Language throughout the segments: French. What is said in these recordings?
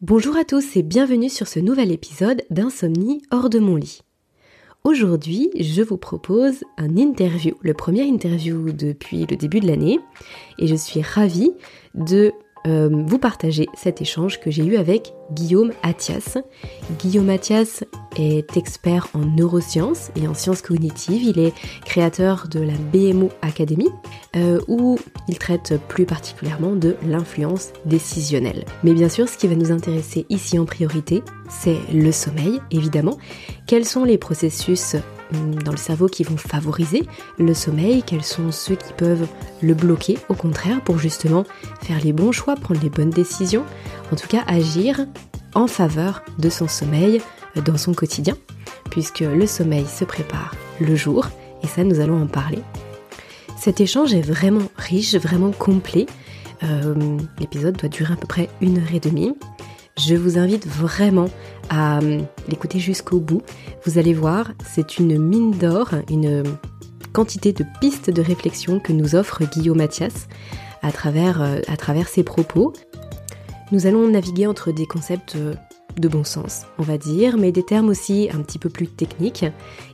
Bonjour à tous et bienvenue sur ce nouvel épisode d'Insomnie hors de mon lit. Aujourd'hui, je vous propose un interview, le premier interview depuis le début de l'année, et je suis ravie de euh, vous partager cet échange que j'ai eu avec Guillaume Athias. Guillaume Athias est expert en neurosciences et en sciences cognitives. Il est créateur de la BMO Academy, euh, où il traite plus particulièrement de l'influence décisionnelle. Mais bien sûr, ce qui va nous intéresser ici en priorité, c'est le sommeil, évidemment. Quels sont les processus dans le cerveau qui vont favoriser le sommeil, quels sont ceux qui peuvent le bloquer au contraire pour justement faire les bons choix, prendre les bonnes décisions, en tout cas agir en faveur de son sommeil dans son quotidien, puisque le sommeil se prépare le jour, et ça nous allons en parler. Cet échange est vraiment riche, vraiment complet. Euh, l'épisode doit durer à peu près une heure et demie. Je vous invite vraiment à euh, l'écouter jusqu'au bout. Vous allez voir, c'est une mine d'or, une quantité de pistes de réflexion que nous offre Guillaume Mathias à travers, euh, à travers ses propos. Nous allons naviguer entre des concepts euh, de bon sens, on va dire, mais des termes aussi un petit peu plus techniques,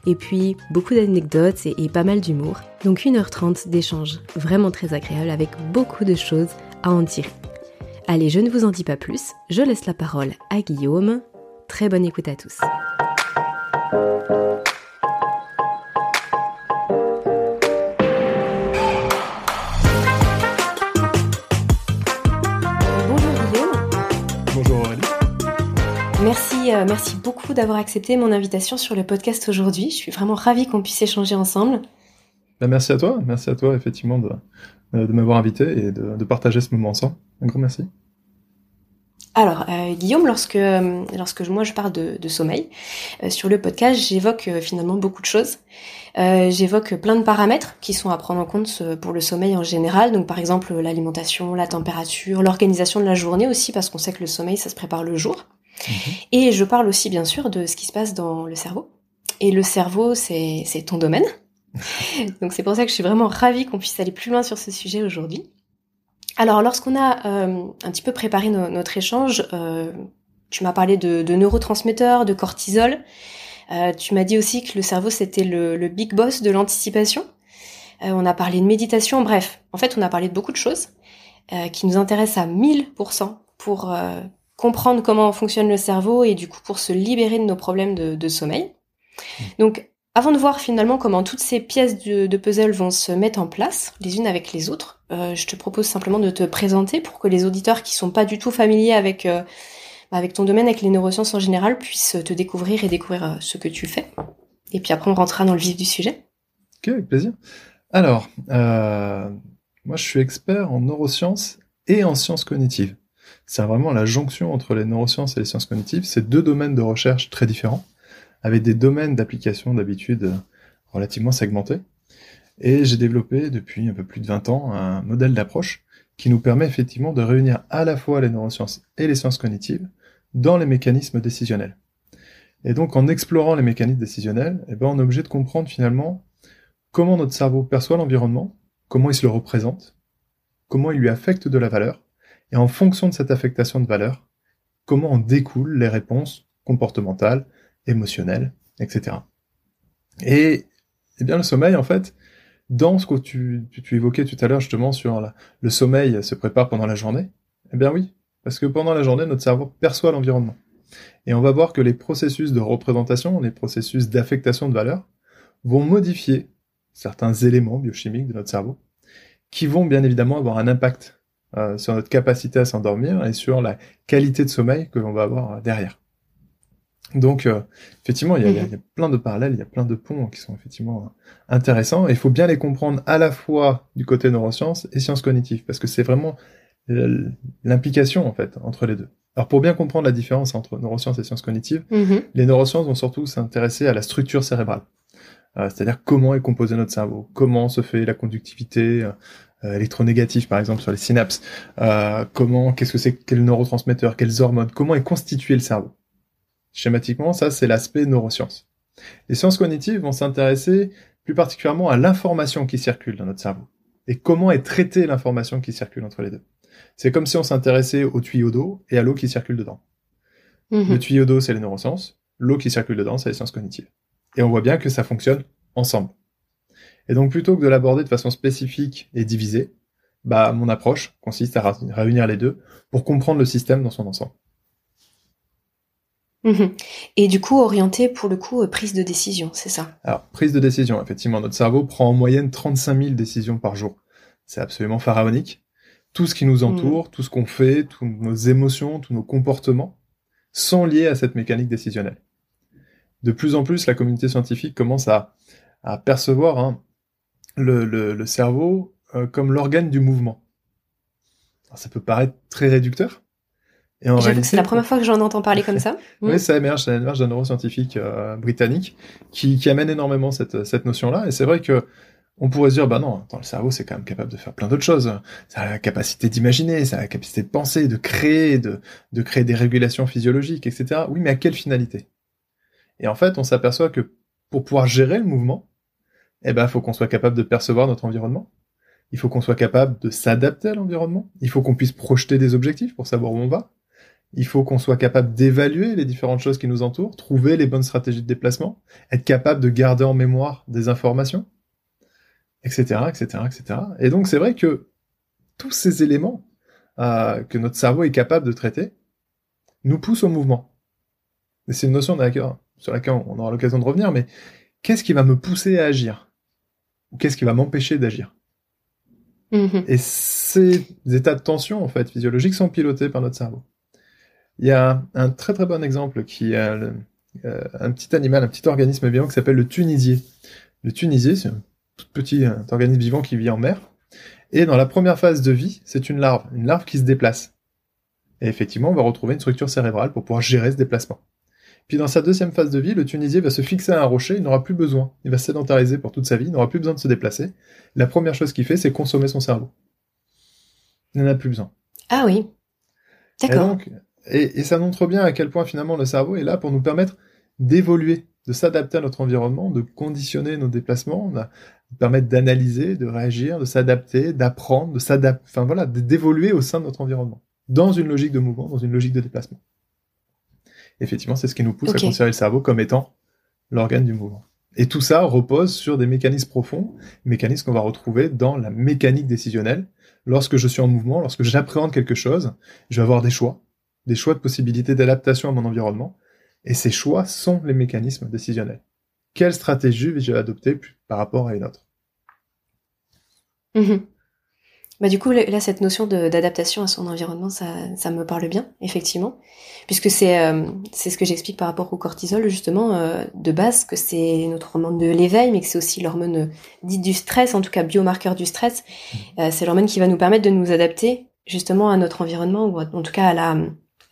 et puis beaucoup d'anecdotes et, pas mal d'humour. Donc 1h30 d'échange vraiment très agréable avec beaucoup de choses à en tirer. Allez, je ne vous en dis pas plus, je laisse la parole à Guillaume. Très bonne écoute à tous. Merci, euh, merci beaucoup d'avoir accepté mon invitation sur le podcast aujourd'hui. Je suis vraiment ravie qu'on puisse échanger ensemble. Ben, merci à toi, merci à toi effectivement de, euh, de m'avoir invité et de, de partager ce moment ensemble. Un grand merci. Alors, euh, Guillaume, lorsque, lorsque moi je parle de, de sommeil, euh, sur le podcast, j'évoque euh, finalement beaucoup de choses. J'évoque plein de paramètres qui sont à prendre en compte pour le sommeil en général. Donc, par exemple, l'alimentation, la température, l'organisation de la journée aussi, parce qu'on sait que le sommeil, ça se prépare le jour. Et je parle aussi, bien sûr, de ce qui se passe dans le cerveau. Et le cerveau, c'est c'est ton domaine. Donc, c'est pour ça que je suis vraiment ravie qu'on puisse aller plus loin sur ce sujet aujourd'hui. Alors, lorsqu'on a euh, un petit peu préparé no- notre échange, euh, tu m'as parlé de, de neurotransmetteurs, de cortisol. Euh, tu m'as dit aussi que le cerveau c'était le, le big boss de l'anticipation. Euh, on a parlé de méditation. Bref, en fait, on a parlé de beaucoup de choses euh, qui nous intéressent à 1000% pour euh, comprendre comment fonctionne le cerveau et du coup pour se libérer de nos problèmes de, sommeil. Donc, avant de voir finalement comment toutes ces pièces de, puzzle vont se mettre en place, les unes avec les autres, euh, je te propose simplement de te présenter pour que les auditeurs qui sont pas du tout familiers avec euh, ton domaine, avec les neurosciences en général, puissent te découvrir et découvrir euh, ce que tu fais. Et puis après, on rentrera dans le vif du sujet. Ok, avec plaisir. Alors, moi je suis expert en neurosciences et en sciences cognitives. C'est vraiment la jonction entre les neurosciences et les sciences cognitives. C'est deux domaines de recherche très différents, avec des domaines d'application d'habitude euh, relativement segmentés. Et j'ai développé depuis un peu plus de 20 ans un modèle d'approche qui nous permet effectivement de réunir à la fois les neurosciences et les sciences cognitives dans les mécanismes décisionnels. Et donc en explorant les mécanismes décisionnels, eh ben, on est obligé de comprendre finalement comment notre cerveau perçoit l'environnement, comment il se le représente, comment il lui affecte de la valeur, et en fonction de cette affectation de valeur, comment en découlent les réponses comportementales, émotionnelles, etc. Et eh bien le sommeil, en fait, dans ce que tu, évoquais tout à l'heure justement sur le sommeil se prépare pendant la journée, eh bien oui, parce que pendant la journée, notre cerveau perçoit l'environnement. Et on va voir que les processus de représentation, les processus d'affectation de valeur, vont modifier certains éléments biochimiques de notre cerveau, qui vont bien évidemment avoir un impact euh, sur notre capacité à s'endormir et sur la qualité de sommeil que l'on va avoir euh, derrière. Donc, euh, effectivement, il y, a, il y a plein de parallèles, il y a plein de ponts qui sont effectivement euh, intéressants. Et il faut bien les comprendre à la fois du côté neurosciences et sciences cognitives, parce que c'est vraiment l'implication en fait entre les deux. Alors, pour bien comprendre la différence entre neurosciences et sciences cognitives, les neurosciences vont surtout s'intéresser à la structure cérébrale. Euh, c'est-à-dire comment est composé notre cerveau, comment se fait la conductivité euh, électronégative, par exemple, sur les synapses, euh, comment, qu'est-ce que c'est, quels neurotransmetteurs, quelles hormones, comment est constitué le cerveau? Schématiquement, ça, c'est l'aspect neurosciences. Les sciences cognitives vont s'intéresser plus particulièrement à l'information qui circule dans notre cerveau et comment est traitée l'information qui circule entre les deux. C'est comme si on s'intéressait au tuyau d'eau et à l'eau qui circule dedans. Le tuyau d'eau, c'est les neurosciences. L'eau qui circule dedans, c'est les sciences cognitives. Et on voit bien que ça fonctionne ensemble. Et donc, plutôt que de l'aborder de façon spécifique et divisée, bah, mon approche consiste à réunir les deux pour comprendre le système dans son ensemble. Mhm. Et du coup, orienté pour le coup, euh, prise de décision, c'est ça? Alors, prise de décision, effectivement, notre cerveau prend en moyenne 35 000 décisions par jour. C'est absolument pharaonique. Tout ce qui nous entoure, mhm. tout ce qu'on fait, toutes nos émotions, tous nos comportements sont liés à cette mécanique décisionnelle. De plus en plus, la communauté scientifique commence à, percevoir hein, le, cerveau euh, comme l'organe du mouvement. ça peut paraître très réducteur, c'est la première fois que j'en entends parler comme ça. oui, ça émerge, ça émerge d'un neuroscientifique euh, britannique qui, qui, amène énormément cette, cette notion-là. Et c'est vrai que on pourrait se dire, bah non, attends, le cerveau, c'est quand même capable de faire plein d'autres choses. Ça a la capacité d'imaginer, ça a la capacité de penser, de créer, de, de créer des régulations physiologiques, etc. Oui, mais à quelle finalité? Et en fait, on s'aperçoit que pour pouvoir gérer le mouvement, eh ben, faut qu'on soit capable de percevoir notre environnement. Il faut qu'on soit capable de s'adapter à l'environnement. Il faut qu'on puisse projeter des objectifs pour savoir où on va. Il faut qu'on soit capable d'évaluer les différentes choses qui nous entourent, trouver les bonnes stratégies de déplacement, être capable de garder en mémoire des informations, etc., etc., etc. Et donc c'est vrai que tous ces éléments euh, que notre cerveau est capable de traiter nous poussent au mouvement. Et c'est une notion sur laquelle on aura l'occasion de revenir, mais qu'est-ce qui va me pousser à agir? Ou qu'est-ce qui va m'empêcher d'agir? Mm-hmm. Et ces états de tension, en fait, physiologiques, sont pilotés par notre cerveau. Il y a un très très bon exemple qui est euh, un petit animal, un petit organisme vivant qui s'appelle le tunisier. Le tunisier, c'est un tout petit organisme vivant qui vit en mer. Et dans la première phase de vie, c'est une larve, une larve qui se déplace. Et effectivement, on va retrouver une structure cérébrale pour pouvoir gérer ce déplacement. Puis dans sa deuxième phase de vie, le tunisier va se fixer à un rocher, il n'aura plus besoin. Il va se sédentariser pour toute sa vie, il n'aura plus besoin de se déplacer. La première chose qu'il fait, c'est consommer son cerveau. Il n'en a plus besoin. Ah oui. D'accord. Et, ça montre bien à quel point finalement le cerveau est là pour nous permettre d'évoluer, de s'adapter à notre environnement, de conditionner nos déplacements, de permettre d'analyser, de réagir, de s'adapter, d'apprendre, de s'adapter, enfin voilà, d'évoluer au sein de notre environnement, dans une logique de mouvement, dans une logique de déplacement. Effectivement, c'est ce qui nous pousse à considérer le cerveau comme étant l'organe du mouvement. Et tout ça repose sur des mécanismes profonds, mécanismes qu'on va retrouver dans la mécanique décisionnelle. Lorsque je suis en mouvement, lorsque j'appréhende quelque chose, je vais avoir des choix des choix de possibilités d'adaptation à mon environnement, et ces choix sont les mécanismes décisionnels. Quelle stratégie vais-je adopter par rapport à une autre? Mhm. Bah du coup, là, cette notion d'adaptation à son environnement, ça, ça, me parle bien, effectivement, puisque c'est euh, c'est ce que j'explique par rapport au cortisol, justement, euh, de base, que c'est notre hormone de l'éveil, mais que c'est aussi l'hormone euh, dite du stress, en tout cas biomarqueur du stress. Mmh. c'est l'hormone qui va nous permettre de nous adapter, justement, à notre environnement, ou en tout cas à la,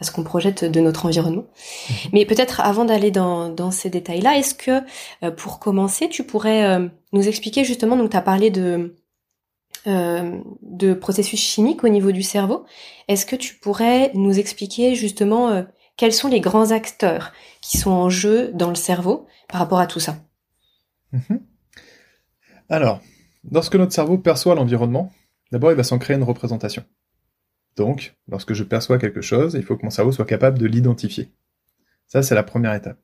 à ce qu'on projette de notre environnement. Mhm. Mais peut-être avant d'aller dans, dans ces détails-là, est-ce que euh, pour commencer, tu pourrais euh, nous expliquer justement, donc tu as parlé de, euh, de processus chimiques au niveau du cerveau, est-ce que tu pourrais nous expliquer justement quels sont les grands acteurs qui sont en jeu dans le cerveau par rapport à tout ça? Mhm. Alors, lorsque notre cerveau perçoit l'environnement, d'abord il va s'en créer une représentation. Donc, lorsque je perçois quelque chose, il faut que mon cerveau soit capable de l'identifier. Ça, c'est la première étape.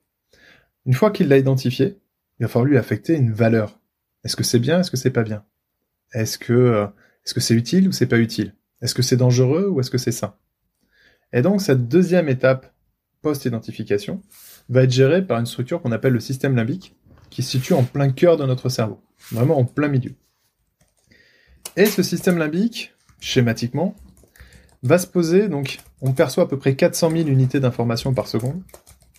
Une fois qu'il l'a identifié, il va falloir lui affecter une valeur. Est-ce que c'est bien, est-ce que c'est pas bien? Est-ce que euh, est-ce que c'est utile ou c'est pas utile? Est-ce que c'est dangereux ou est-ce que c'est sain? Et donc cette deuxième étape post-identification va être gérée par une structure qu'on appelle le système limbique, qui se situe en plein cœur de notre cerveau, vraiment en plein milieu. Et ce système limbique, schématiquement, va se poser, donc on perçoit à peu près 400 000 unités d'information par seconde,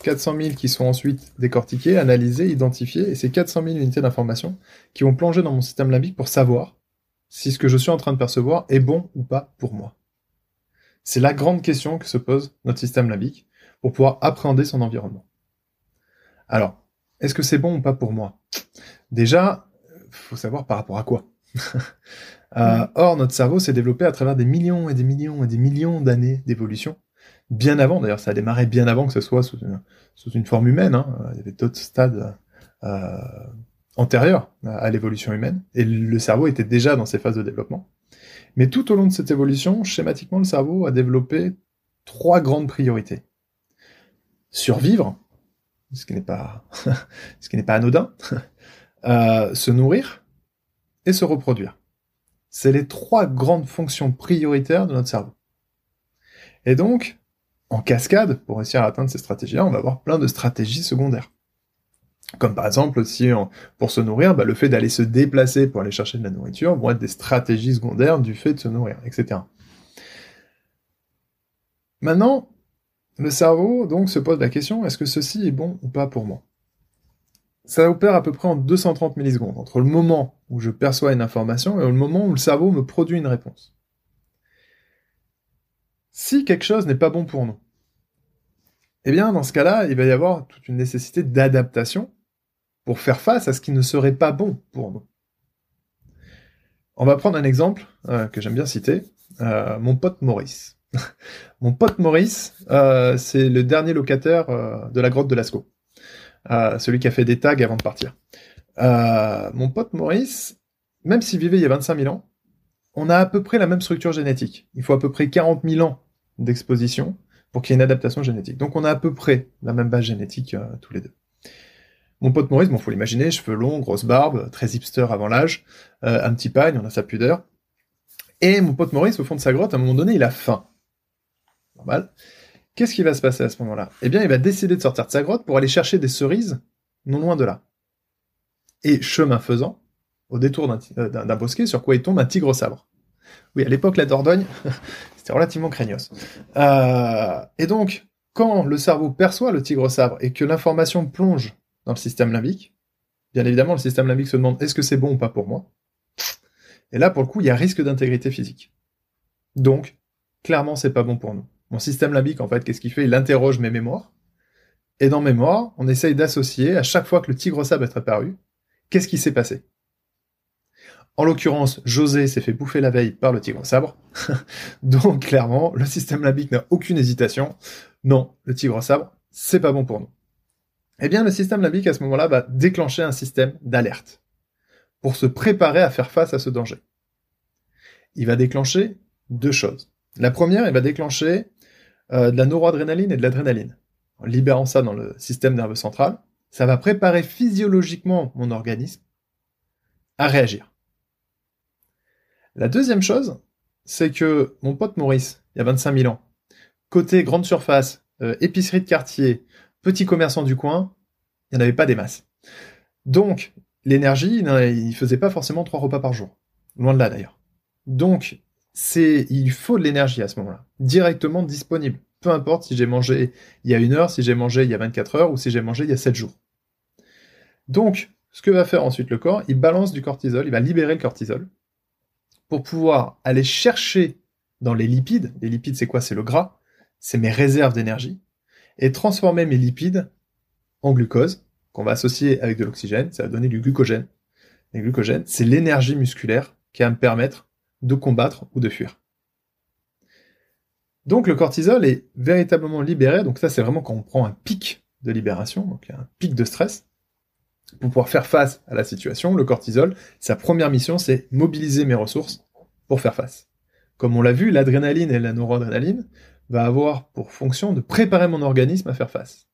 400 000 qui sont ensuite décortiquées, analysées, identifiées, et ces 400 000 unités d'information qui vont plonger dans mon système limbique pour savoir si ce que je suis en train de percevoir est bon ou pas pour moi. C'est la grande question que se pose notre système limbique pour pouvoir appréhender son environnement. Alors, est-ce que c'est bon ou pas pour moi? Déjà, faut savoir par rapport à quoi. Euh, or, notre cerveau s'est développé à travers des millions et des millions et des millions d'années d'évolution. Bien avant, d'ailleurs, ça a démarré bien avant que ce soit sous une, forme humaine. Hein. Il y avait d'autres stades euh, antérieurs à l'évolution humaine, et le cerveau était déjà dans ces phases de développement. Mais tout au long de cette évolution, schématiquement, le cerveau a développé trois grandes priorités. survivre, ce qui n'est pas, ce qui n'est pas anodin, euh, se nourrir et se reproduire. C'est les trois grandes fonctions prioritaires de notre cerveau. Et donc, en cascade, pour réussir à atteindre ces stratégies-là, on va avoir plein de stratégies secondaires. Comme par exemple, si pour se nourrir, bah, le fait d'aller se déplacer pour aller chercher de la nourriture vont être des stratégies secondaires du fait de se nourrir, etc. Maintenant, le cerveau donc se pose la question est-ce que ceci est bon ou pas pour moi? Ça opère à peu près en 230 millisecondes entre le moment où je perçois une information et le moment où le cerveau me produit une réponse. Si quelque chose n'est pas bon pour nous, eh bien dans ce cas-là, il va y avoir toute une nécessité d'adaptation pour faire face à ce qui ne serait pas bon pour nous. On va prendre un exemple euh, que j'aime bien citer, euh, mon pote Maurice. mon pote Maurice, euh, c'est le dernier locataire de la grotte de Lascaux, celui qui a fait des tags avant de partir. mon pote Maurice, même s'il vivait il y a 25 000 ans, on a à peu près la même structure génétique. Il faut à peu près 40 000 ans d'exposition pour qu'il y ait une adaptation génétique. Donc on a à peu près la même base génétique tous les deux. Mon pote Maurice, bon, faut l'imaginer, cheveux longs, grosse barbe, très hipster avant l'âge, euh, un petit pagne, on a sa pudeur. Et mon pote Maurice, au fond de sa grotte, à un moment donné, il a faim. Normal. Qu'est-ce qui va se passer à ce moment-là? Eh bien, il va décider de sortir de sa grotte pour aller chercher des cerises non loin de là. Et chemin faisant, au détour d'un euh, bosquet, sur quoi il tombe un tigre sabre. Oui, à l'époque, la Dordogne, c'était relativement craignos. Euh, et donc, quand le cerveau perçoit le tigre sabre et que l'information plonge dans le système limbique. Bien évidemment, le système limbique se demande est-ce que c'est bon ou pas pour moi? Et là, pour le coup, il y a risque d'intégrité physique. Donc, clairement, c'est pas bon pour nous. Mon système limbique, en fait, qu'est-ce qu'il fait? Il interroge mes mémoires. Et dans mémoire, on essaye d'associer, à chaque fois que le tigre sable est apparu, qu'est-ce qui s'est passé? En l'occurrence, José s'est fait bouffer la veille par le tigre sabre. Donc, clairement, le système limbique n'a aucune hésitation. Non, le tigre sabre, c'est pas bon pour nous eh bien le système limbique à ce moment-là va déclencher un système d'alerte pour se préparer à faire face à ce danger. Il va déclencher deux choses. La première, il va déclencher euh, de la noradrénaline et de l'adrénaline. En libérant ça dans le système nerveux central, ça va préparer physiologiquement mon organisme à réagir. La deuxième chose, c'est que mon pote Maurice, il y a 25 000 ans, côté grande surface, euh, épicerie de quartier, Petit commerçant du coin, il n'y en avait pas des masses. Donc, l'énergie, il faisait pas forcément trois repas par jour. Loin de là d'ailleurs. Donc, il faut de l'énergie à ce moment-là. Directement disponible. Peu importe si j'ai mangé il y a une heure, si j'ai mangé il y a 24 heures ou si j'ai mangé il y a 7 jours. Donc, ce que va faire ensuite le corps, il balance du cortisol, il va libérer le cortisol pour pouvoir aller chercher dans les lipides. Les lipides, c'est quoi? C'est le gras. C'est mes réserves d'énergie et transformer mes lipides en glucose, qu'on va associer avec de l'oxygène, ça va donner du glucogène. Le glucogène, c'est l'énergie musculaire qui va me permettre de combattre ou de fuir. Donc le cortisol est véritablement libéré, donc ça c'est vraiment quand on prend un pic de libération, donc un pic de stress, pour pouvoir faire face à la situation, le cortisol, sa première mission c'est mobiliser mes ressources pour faire face. Comme on l'a vu, l'adrénaline et la noradrénaline va avoir pour fonction de préparer mon organisme à faire face.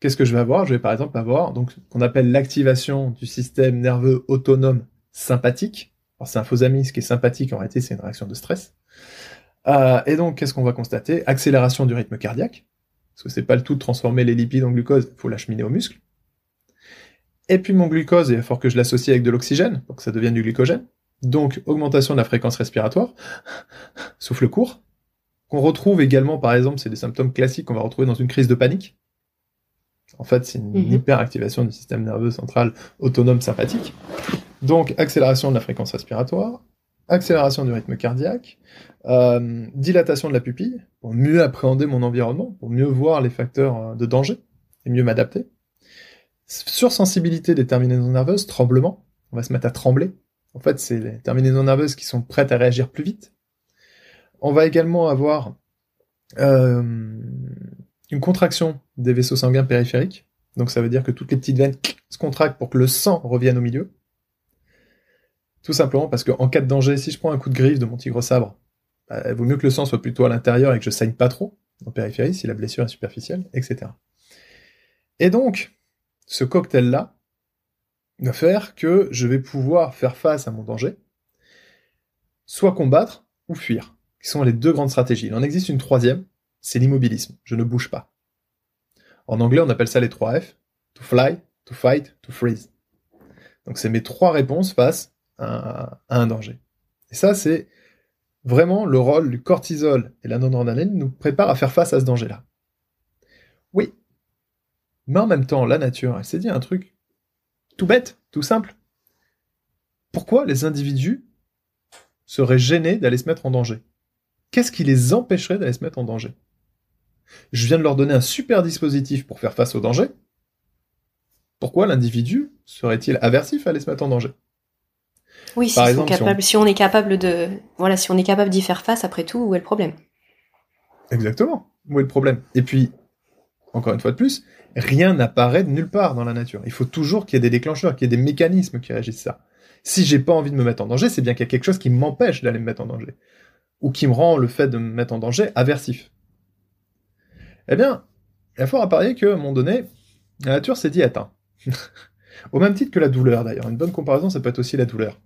Qu'est-ce que je vais avoir? Je vais par exemple avoir donc qu'on appelle l'activation du système nerveux autonome sympathique. Alors c'est un faux ami, ce qui est sympathique en réalité c'est une réaction de stress. Euh, et donc qu'est-ce qu'on va constater? Accélération du rythme cardiaque, parce que c'est pas le tout de transformer les lipides en glucose, il faut l'acheminer au muscle. Et puis mon glucose, il faut que je l'associe avec de l'oxygène pour que ça devienne du glycogène. Donc augmentation de la fréquence respiratoire, souffle court, qu'on retrouve également, par exemple, c'est des symptômes classiques qu'on va retrouver dans une crise de panique. En fait, c'est une mhm. hyperactivation du système nerveux central autonome sympathique. Donc, accélération de la fréquence respiratoire, accélération du rythme cardiaque, euh, dilatation de la pupille, pour mieux appréhender mon environnement, pour mieux voir les facteurs euh, de danger et mieux m'adapter. Sursensibilité des terminaisons nerveuses, tremblement, on va se mettre à trembler. En fait, c'est les terminaisons nerveuses qui sont prêtes à réagir plus vite, on va également avoir euh, une contraction des vaisseaux sanguins périphériques. Donc ça veut dire que toutes les petites veines se contractent pour que le sang revienne au milieu. Tout simplement parce qu'en cas de danger, si je prends un coup de griffe de mon tigre sabre, bah, il vaut mieux que le sang soit plutôt à l'intérieur et que je saigne pas trop. en périphérie si la blessure est superficielle, etc. Et donc, ce cocktail-là va faire que je vais pouvoir faire face à mon danger, soit combattre ou fuir, qui sont les deux grandes stratégies. Il en existe une troisième, c'est l'immobilisme, je ne bouge pas. En anglais, on appelle ça les trois F, to fly, to fight, to freeze. Donc c'est mes trois réponses face à, un danger. Et ça, c'est vraiment le rôle du cortisol et la noradrénaline nous prépare à faire face à ce danger-là. Oui. Mais en même temps, la nature, elle s'est dit un truc tout bête, tout simple. Pourquoi les individus seraient gênés d'aller se mettre en danger? Qu'est-ce qui les empêcherait d'aller se mettre en danger? Je viens de leur donner un super dispositif pour faire face au danger. Pourquoi l'individu serait-il aversif à aller se mettre en danger? Oui, si, si, on... est capable de, voilà, si on est capable d'y faire face, après tout, où est le problème? Exactement. Où est le problème? Et puis, encore une fois de plus, rien n'apparaît de nulle part dans la nature. Il faut toujours qu'il y ait des déclencheurs, qu'il y ait des mécanismes qui régissent ça. Si j'ai pas envie de me mettre en danger, c'est bien qu'il y a quelque chose qui m'empêche d'aller me mettre en danger. Ou qui me rend le fait de me mettre en danger aversif. Eh bien, il y a fort à parier qu'à un moment donné, la nature s'est dit, attends, Au même titre que la douleur, d'ailleurs. Une bonne comparaison, ça peut être aussi la douleur.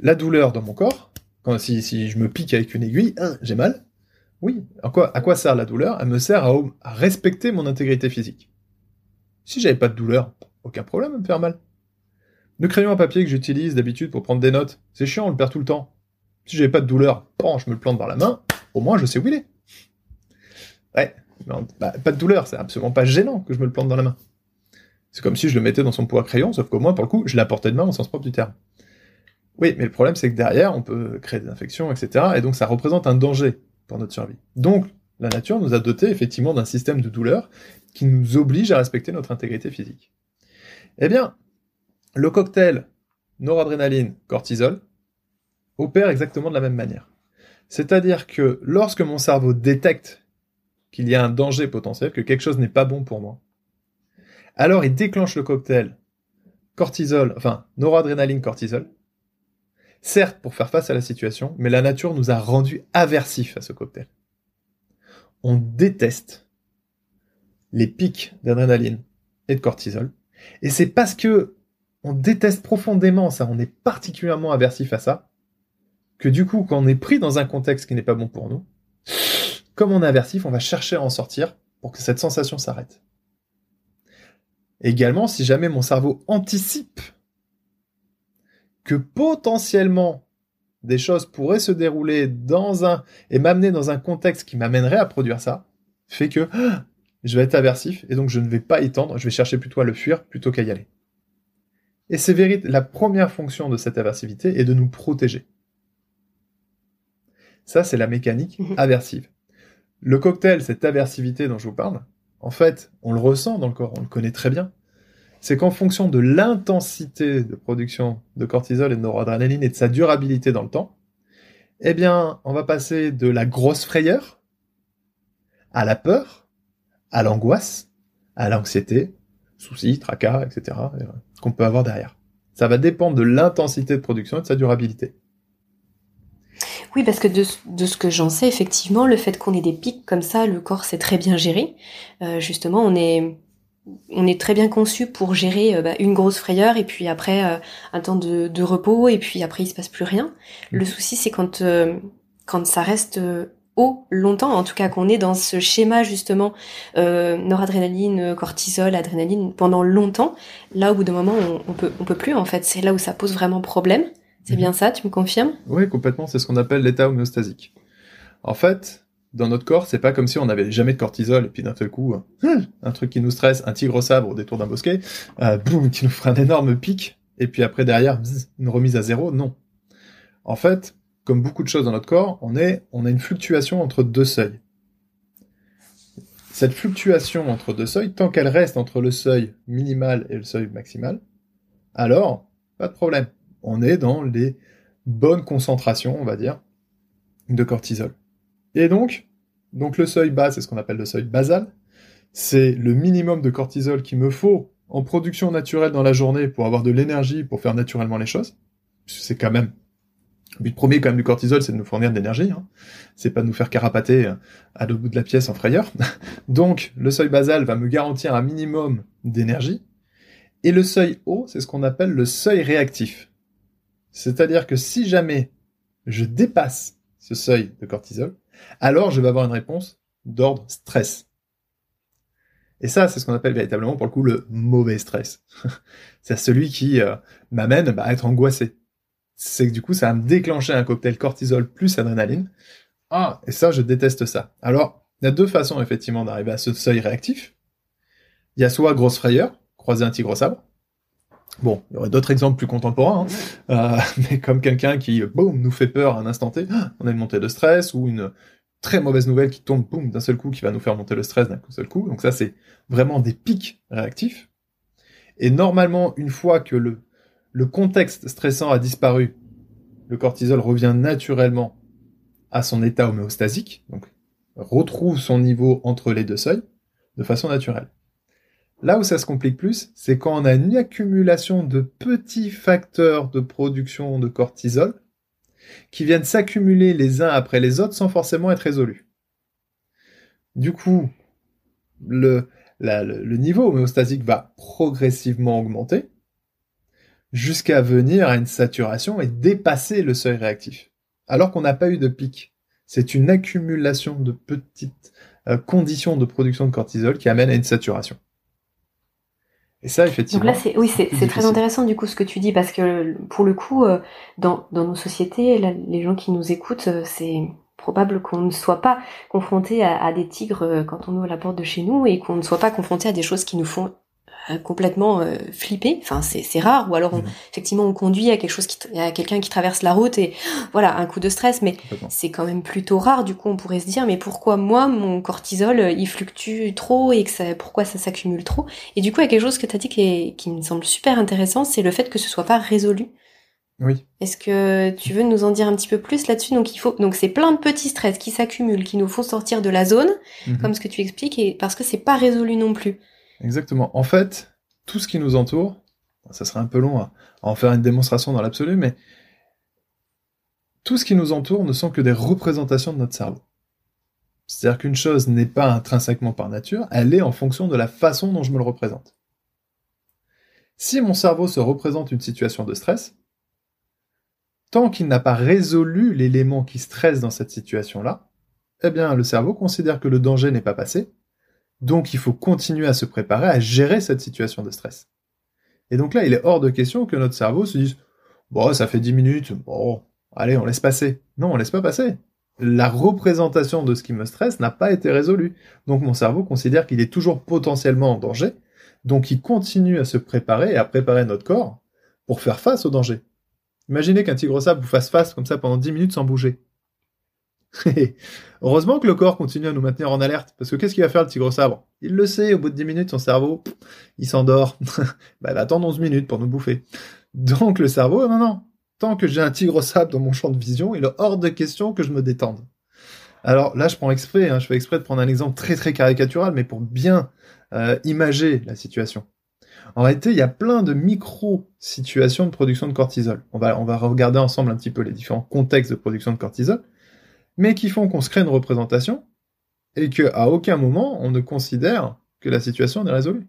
La douleur dans mon corps, quand, si, je me pique avec une aiguille, hein, j'ai mal. Oui. À quoi, à quoi sert la douleur? Elle me sert à, à, respecter mon intégrité physique. Si j'avais pas de douleur, aucun problème à me faire mal. Le crayon à papier que j'utilise d'habitude pour prendre des notes, c'est chiant, on le perd tout le temps. Si j'avais pas de douleur, bon, je me le plante dans la main, au moins je sais où il est. Ouais, bah, pas de douleur, c'est absolument pas gênant que je me le plante dans la main. C'est comme si je le mettais dans son pot à crayon, sauf qu'au moins, pour le coup, je l'apportais de main au sens propre du terme. Oui, mais le problème, c'est que derrière, on peut créer des infections, etc. Et donc, ça représente un danger pour notre survie. Donc, la nature nous a doté effectivement d'un système de douleur qui nous oblige à respecter notre intégrité physique. Eh bien, le cocktail noradrénaline, cortisol opère exactement de la même manière. C'est-à-dire que lorsque mon cerveau détecte qu'il y a un danger potentiel, que quelque chose n'est pas bon pour moi, alors il déclenche le cocktail cortisol, enfin noradrénaline cortisol, certes pour faire face à la situation, mais la nature nous a rendu aversifs à ce cocktail. On déteste les pics d'adrénaline et de cortisol, et c'est parce que on déteste profondément ça, on est particulièrement aversif à ça, que du coup, quand on est pris dans un contexte qui n'est pas bon pour nous, comme on est aversif, on va chercher à en sortir pour que cette sensation s'arrête. Également, si jamais mon cerveau anticipe que potentiellement des choses pourraient se dérouler dans un et m'amener dans un contexte qui m'amènerait à produire ça, fait que je vais être aversif et donc je ne vais pas y tendre, je vais chercher plutôt à le fuir plutôt qu'à y aller. Et c'est la première fonction de cette aversivité est de nous protéger. Ça, c'est la mécanique mhm. aversive. Le cocktail, cette aversivité dont je vous parle, en fait, on le ressent dans le corps, on le connaît très bien. C'est qu'en fonction de l'intensité de production de cortisol et de noradrénaline et de sa durabilité dans le temps, eh bien, on va passer de la grosse frayeur à la peur, à l'angoisse, à l'anxiété, soucis, tracas, etc., qu'on peut avoir derrière. Ça va dépendre de l'intensité de production et de sa durabilité. Oui, parce que de, ce que j'en sais, effectivement, le fait qu'on ait des pics comme ça, le corps sait très bien gérer. Euh, justement, on est on est très bien conçu pour gérer euh, bah, une grosse frayeur et puis après euh, un temps de, repos et puis après il se passe plus rien. Le mmh. souci c'est quand quand ça reste haut longtemps, en tout cas qu'on est dans ce schéma justement noradrénaline, cortisol, adrénaline pendant longtemps. Là au bout d'un moment on, on peut on peut plus en fait. C'est là où ça pose vraiment problème. C'est bien ça, tu me confirmes? Oui, complètement. C'est ce qu'on appelle l'état homéostasique. En fait, dans notre corps, c'est pas comme si on n'avait jamais de cortisol et puis d'un seul coup, un truc qui nous stresse, un tigre au sabre au détour d'un bosquet, euh, boum, qui nous fera un énorme pic, et puis après derrière, une remise à zéro. Non. En fait, comme beaucoup de choses dans notre corps, on est, on a une fluctuation entre deux seuils. Cette fluctuation entre deux seuils, tant qu'elle reste entre le seuil minimal et le seuil maximal, alors, pas de problème on est dans les bonnes concentrations, on va dire, de cortisol. Et donc, donc le seuil bas, c'est ce qu'on appelle le seuil basal. C'est le minimum de cortisol qu'il me faut en production naturelle dans la journée pour avoir de l'énergie pour faire naturellement les choses. C'est quand même Le but premier quand même du cortisol, c'est de nous fournir de l'énergie. Hein. C'est pas de nous faire carapater à l'autre bout de la pièce en frayeur. Donc le seuil basal va me garantir un minimum d'énergie. Et le seuil haut, c'est ce qu'on appelle le seuil réactif. C'est-à-dire que si jamais je dépasse ce seuil de cortisol, alors je vais avoir une réponse d'ordre stress. Et ça, c'est ce qu'on appelle véritablement pour le coup le mauvais stress. c'est celui qui euh, m'amène bah, à être angoissé. C'est que du coup, ça va me déclencher un cocktail cortisol plus adrénaline. Ah, et ça, je déteste ça. Alors, il y a deux façons effectivement d'arriver à ce seuil réactif. Il y a soit grosse frayeur, croiser un tigre au sabre. Bon, il y aurait d'autres exemples plus contemporains, hein. euh, mais comme quelqu'un qui, boum, nous fait peur à un instant T, on a une montée de stress ou une très mauvaise nouvelle qui tombe, boum, d'un seul coup, qui va nous faire monter le stress d'un seul coup. Donc ça, c'est vraiment des pics réactifs. Et normalement, une fois que le, le contexte stressant a disparu, le cortisol revient naturellement à son état homéostasique, donc retrouve son niveau entre les deux seuils de façon naturelle. Là où ça se complique plus, c'est quand on a une accumulation de petits facteurs de production de cortisol qui viennent s'accumuler les uns après les autres sans forcément être résolus. Du coup, le, niveau homéostasique va progressivement augmenter jusqu'à venir à une saturation et dépasser le seuil réactif. Alors qu'on n'a pas eu de pic. C'est une accumulation de petites euh, conditions de production de cortisol qui amène à une saturation. Et ça, effectivement. Donc là, c'est oui, c'est très intéressant du coup ce que tu dis parce que pour le coup, euh, dans, dans nos sociétés, les gens qui nous écoutent, euh, c'est probable qu'on ne soit pas confronté à, à, des tigres euh, quand on ouvre la porte de chez nous et qu'on ne soit pas confronté à des choses qui nous font complètement euh, flippé. Enfin, c'est rare. Ou alors, on, mhm. effectivement, on conduit à quelque chose qui, à quelqu'un qui traverse la route et voilà, un coup de stress. Mais c'est quand même plutôt rare. Du coup, on pourrait se dire, mais pourquoi moi, mon cortisol, euh, il fluctue trop et que ça, pourquoi ça s'accumule trop? Et du coup, il y a quelque chose que tu as dit qui, qui me semble super intéressant, c'est le fait que ce soit pas résolu. Oui. Est-ce que tu veux nous en dire un petit peu plus là-dessus? Donc il faut donc c'est plein de petits stress qui s'accumulent, qui nous font sortir de la zone, mhm. comme ce que tu expliques, et parce que c'est pas résolu non plus. Exactement. En fait, tout ce qui nous entoure, ça serait un peu long à, en faire une démonstration dans l'absolu, mais tout ce qui nous entoure ne sont que des représentations de notre cerveau. C'est-à-dire qu'une chose n'est pas intrinsèquement par nature, elle est en fonction de la façon dont je me le représente. Si mon cerveau se représente une situation de stress, tant qu'il n'a pas résolu l'élément qui stresse dans cette situation-là, eh bien le cerveau considère que le danger n'est pas passé donc il faut continuer à se préparer à gérer cette situation de stress. Et donc là, il est hors de question que notre cerveau se dise Bon, ça fait 10 minutes, bon, allez, on laisse passer. Non, on laisse pas passer. La représentation de ce qui me stresse n'a pas été résolue. Donc mon cerveau considère qu'il est toujours potentiellement en danger. Donc il continue à se préparer et à préparer notre corps pour faire face au danger. Imaginez qu'un tigre sable vous fasse face comme ça pendant 10 minutes sans bouger. Heureusement que le corps continue à nous maintenir en alerte, parce que qu'est-ce qu'il va faire le tigre sabre? Il le sait, au bout de 10 minutes, son cerveau, il s'endort. il va attendre 11 minutes pour nous bouffer. Donc le cerveau, non, non, tant que j'ai un tigre sabre dans mon champ de vision, il est hors de question que je me détende. Alors là, je prends exprès, hein, je fais exprès de prendre un exemple très très caricatural, mais pour bien euh, imager la situation. En réalité, il y a plein de micro-situations de production de cortisol. On va, on va regarder ensemble un petit peu les différents contextes de production de cortisol mais qui font qu'on se crée une représentation et qu'à aucun moment on ne considère que la situation est résolue.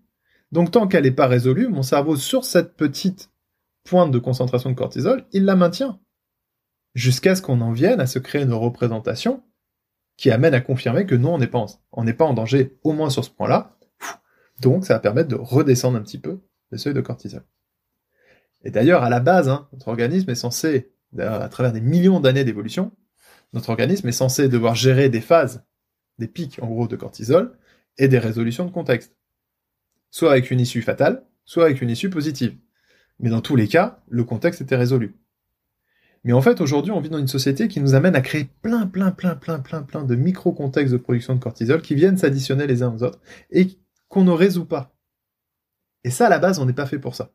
Donc tant qu'elle n'est pas résolue, mon cerveau sur cette petite pointe de concentration de cortisol, il la maintient. Jusqu'à ce qu'on en vienne à se créer une représentation qui amène à confirmer que non, on n'est pas, en, pas en danger, au moins sur ce point-là. Donc ça va permettre de redescendre un petit peu le seuil de cortisol. Et d'ailleurs, à la base, hein, notre organisme est censé, à travers des millions d'années d'évolution, notre organisme est censé devoir gérer des phases, des pics en gros de cortisol, et des résolutions de contexte. Soit avec une issue fatale, soit avec une issue positive. Mais dans tous les cas, le contexte était résolu. Mais en fait, aujourd'hui, on vit dans une société qui nous amène à créer plein, plein, plein, plein, plein, plein de micro-contextes de production de cortisol qui viennent s'additionner les uns aux autres et qu'on ne résout pas. Et ça, à la base, on n'est pas fait pour ça.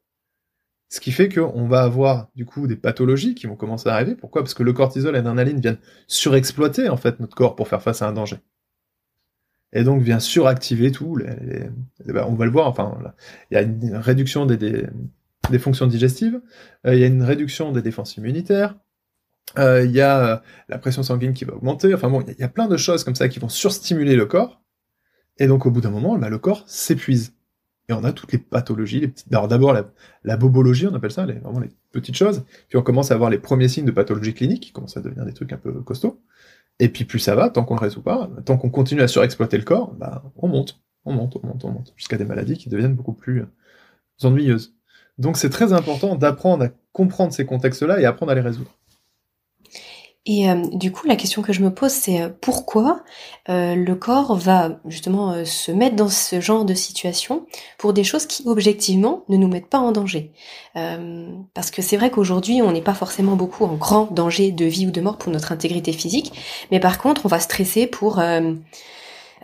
Ce qui fait qu'on va avoir du coup des pathologies qui vont commencer à arriver. Pourquoi? Parce que le cortisol et l'adrénaline viennent surexploiter en fait notre corps pour faire face à un danger. Et donc vient suractiver tout. On va le voir. Enfin, il y a une réduction des, fonctions digestives. Euh, il y a une réduction des défenses immunitaires. euh, il y a la pression sanguine qui va augmenter, enfin bon, il y, a plein de choses comme ça qui vont surstimuler le corps, et donc au bout d'un moment, bah, le corps s'épuise. Et on a toutes les pathologies, les petites... Alors d'abord la, bobologie, on appelle ça, les, vraiment les petites choses, puis on commence à avoir les premiers signes de pathologie clinique, qui commencent à devenir des trucs un peu costauds, et puis plus ça va, tant qu'on le résout pas, tant qu'on continue à surexploiter le corps, bah, on monte, on monte, on monte, on monte, jusqu'à des maladies qui deviennent beaucoup plus ennuyeuses. Donc c'est très important d'apprendre à comprendre ces contextes-là et apprendre à les résoudre. Et euh, du coup, la question que je me pose, c'est euh, pourquoi euh, le corps va justement se mettre dans ce genre de situation pour des choses qui, objectivement, ne nous mettent pas en danger? parce que c'est vrai qu'aujourd'hui, on n'est pas forcément beaucoup en grand danger de vie ou de mort pour notre intégrité physique, mais par contre, on va stresser pour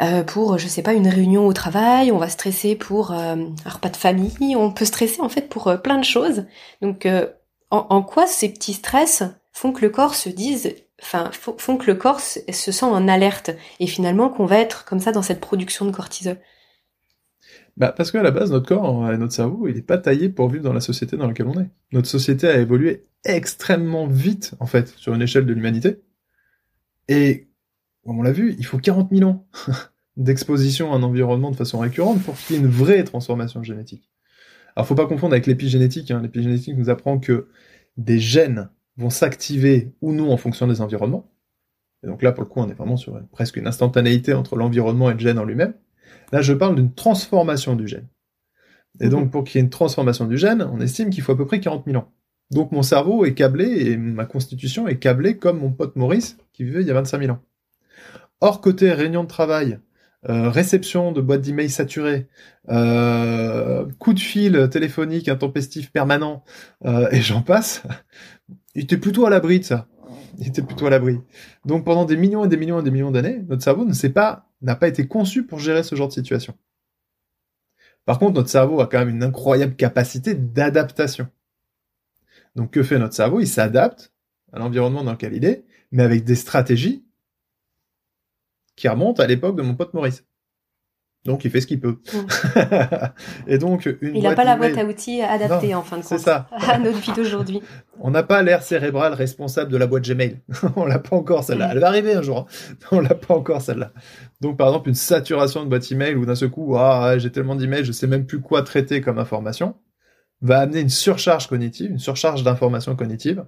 euh, pour, je sais pas, une réunion au travail, on va stresser pour euh, un repas de famille, on peut stresser en fait pour euh, plein de choses. Donc, en, quoi ces petits stress font que le corps se dise, enfin, font que le corps se, sent en alerte et finalement qu'on va être comme ça dans cette production de cortisol bah parce qu'à la base, notre corps et notre cerveau, il n'est pas taillé pour vivre dans la société dans laquelle on est. Notre société a évolué extrêmement vite, en fait, sur une échelle de l'humanité. Et on l'a vu, il faut 40 000 ans d'exposition à un environnement de façon récurrente pour qu'il y ait une vraie transformation génétique. Alors, faut pas confondre avec l'épigénétique. Hein. L'épigénétique nous apprend que des gènes vont s'activer ou non en fonction des environnements. Et donc là, pour le coup, on est vraiment sur presque une instantanéité entre l'environnement et le gène en lui-même. Là, je parle d'une transformation du gène. Et donc, pour qu'il y ait une transformation du gène, on estime qu'il faut à peu près 40 000 ans. Donc, mon cerveau est câblé et ma constitution est câblée comme mon pote Maurice qui vivait il y a 25 000 ans. Or, côté réunion de travail, euh, réception de boîtes d'email saturées, euh, coup de fil téléphonique intempestif permanent, euh, et j'en passe, il était plutôt à l'abri de ça. Il était plutôt à l'abri. Donc pendant des millions et des millions et des millions d'années, notre cerveau ne sait pas, n'a pas été conçu pour gérer ce genre de situation. Par contre, notre cerveau a quand même une incroyable capacité d'adaptation. Donc que fait notre cerveau? Il s'adapte à l'environnement dans lequel il est, mais avec des stratégies qui remonte à l'époque de mon pote Maurice. Donc il fait ce qu'il peut. et donc une il n'a pas la boîte à outils adaptée en fin de compte ça. à notre vie d'aujourd'hui. On n'a pas l'air cérébral responsable de la boîte Gmail. on l'a pas encore celle-là. Elle va arriver un jour. Hein. On l'a pas encore celle-là. Donc par exemple une saturation de boîte email ou d'un seul coup ah j'ai tellement d'emails je sais même plus quoi traiter comme information va amener une surcharge cognitive, une surcharge d'informations cognitives.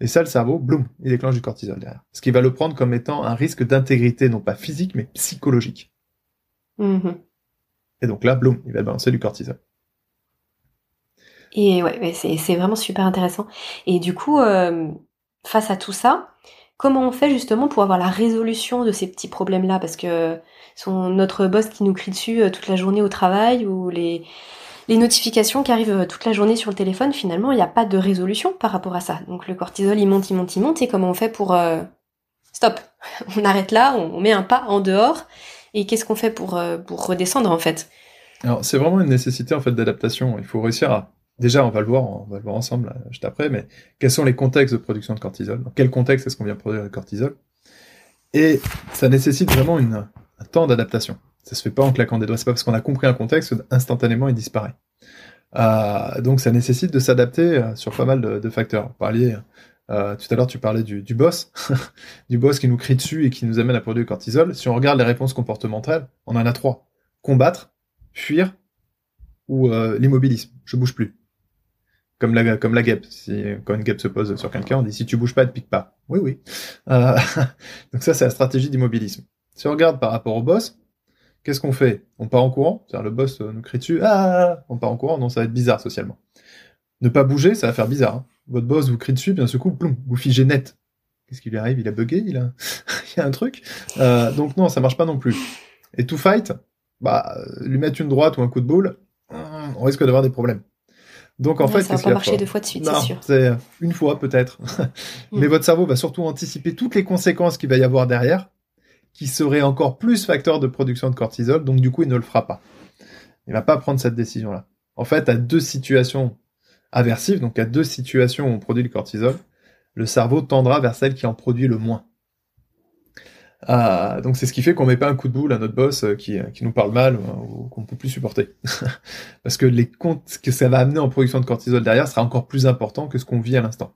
Et ça, le cerveau, boum, il déclenche du cortisol derrière. Ce qui va le prendre comme étant un risque d'intégrité, non pas physique, mais psychologique. Mm-hmm. Et donc là, boum, il va balancer du cortisol. Et ouais, c'est vraiment super intéressant. Et du coup, euh, face à tout ça, comment on fait justement pour avoir la résolution de ces petits problèmes-là? Parce que son, notre boss qui nous crie dessus euh, toute la journée au travail ou les les notifications qui arrivent euh, toute la journée sur le téléphone, finalement, il n'y a pas de résolution par rapport à ça. Donc le cortisol, il monte, il monte, il monte. Et comment on fait pour... Euh, stop? On arrête là, on met un pas en dehors. Et qu'est-ce qu'on fait pour, euh, pour redescendre, en fait? Alors, c'est vraiment une nécessité, en fait, d'adaptation. Il faut réussir à... Déjà, on va le voir, on va le voir ensemble juste après, mais quels sont les contextes de production de cortisol? Dans quel contexte est-ce qu'on vient produire le cortisol? Et ça nécessite vraiment un temps d'adaptation. Ça se fait pas en claquant des doigts. C'est pas parce qu'on a compris un contexte instantanément il disparaît. Euh, donc ça nécessite de s'adapter euh, sur pas mal de, facteurs. Parliez, euh, tout à l'heure tu parlais du, boss, du boss qui nous crie dessus et qui nous amène à produire du cortisol. Si on regarde les réponses comportementales, on en a trois combattre, fuir ou l'immobilisme. Je bouge plus. Comme la, comme guêpe. Si, quand une guêpe se pose sur quelqu'un, on dit si tu bouges pas, ne pique pas. Oui, oui. donc ça, c'est la stratégie d'immobilisme. Si on regarde par rapport au boss, Qu'est-ce qu'on fait? On part en courant, c'est-à-dire le boss euh, nous crie dessus, ah, on part en courant, non, ça va être bizarre socialement. Ne pas bouger, ça va faire bizarre. Hein. Votre boss vous crie dessus, bien ce coup, ploum, vous figez net. Qu'est-ce qui lui arrive? Il a bugué? Il a, il y a un truc? Euh, donc non, ça marche pas non plus. Et to fight, bah, lui mettre une droite ou un coup de boule, on risque d'avoir des problèmes. Donc en fait, ça va pas marcher deux fois de suite, c'est sûr. C'est une fois peut-être. Mais mm. votre cerveau va surtout anticiper toutes les conséquences qu'il va y avoir derrière qui serait encore plus facteur de production de cortisol, donc du coup, il ne le fera pas. Il va pas prendre cette décision-là. En fait, à deux situations aversives, donc à deux situations où on produit le cortisol, le cerveau tendra vers celle qui en produit le moins. Ah, donc c'est ce qui fait qu'on met pas un coup de boule à notre boss euh, qui, qui nous parle mal ou, qu'on peut plus supporter. Parce que les comptes que ça va amener en production de cortisol derrière sera encore plus important que ce qu'on vit à l'instant.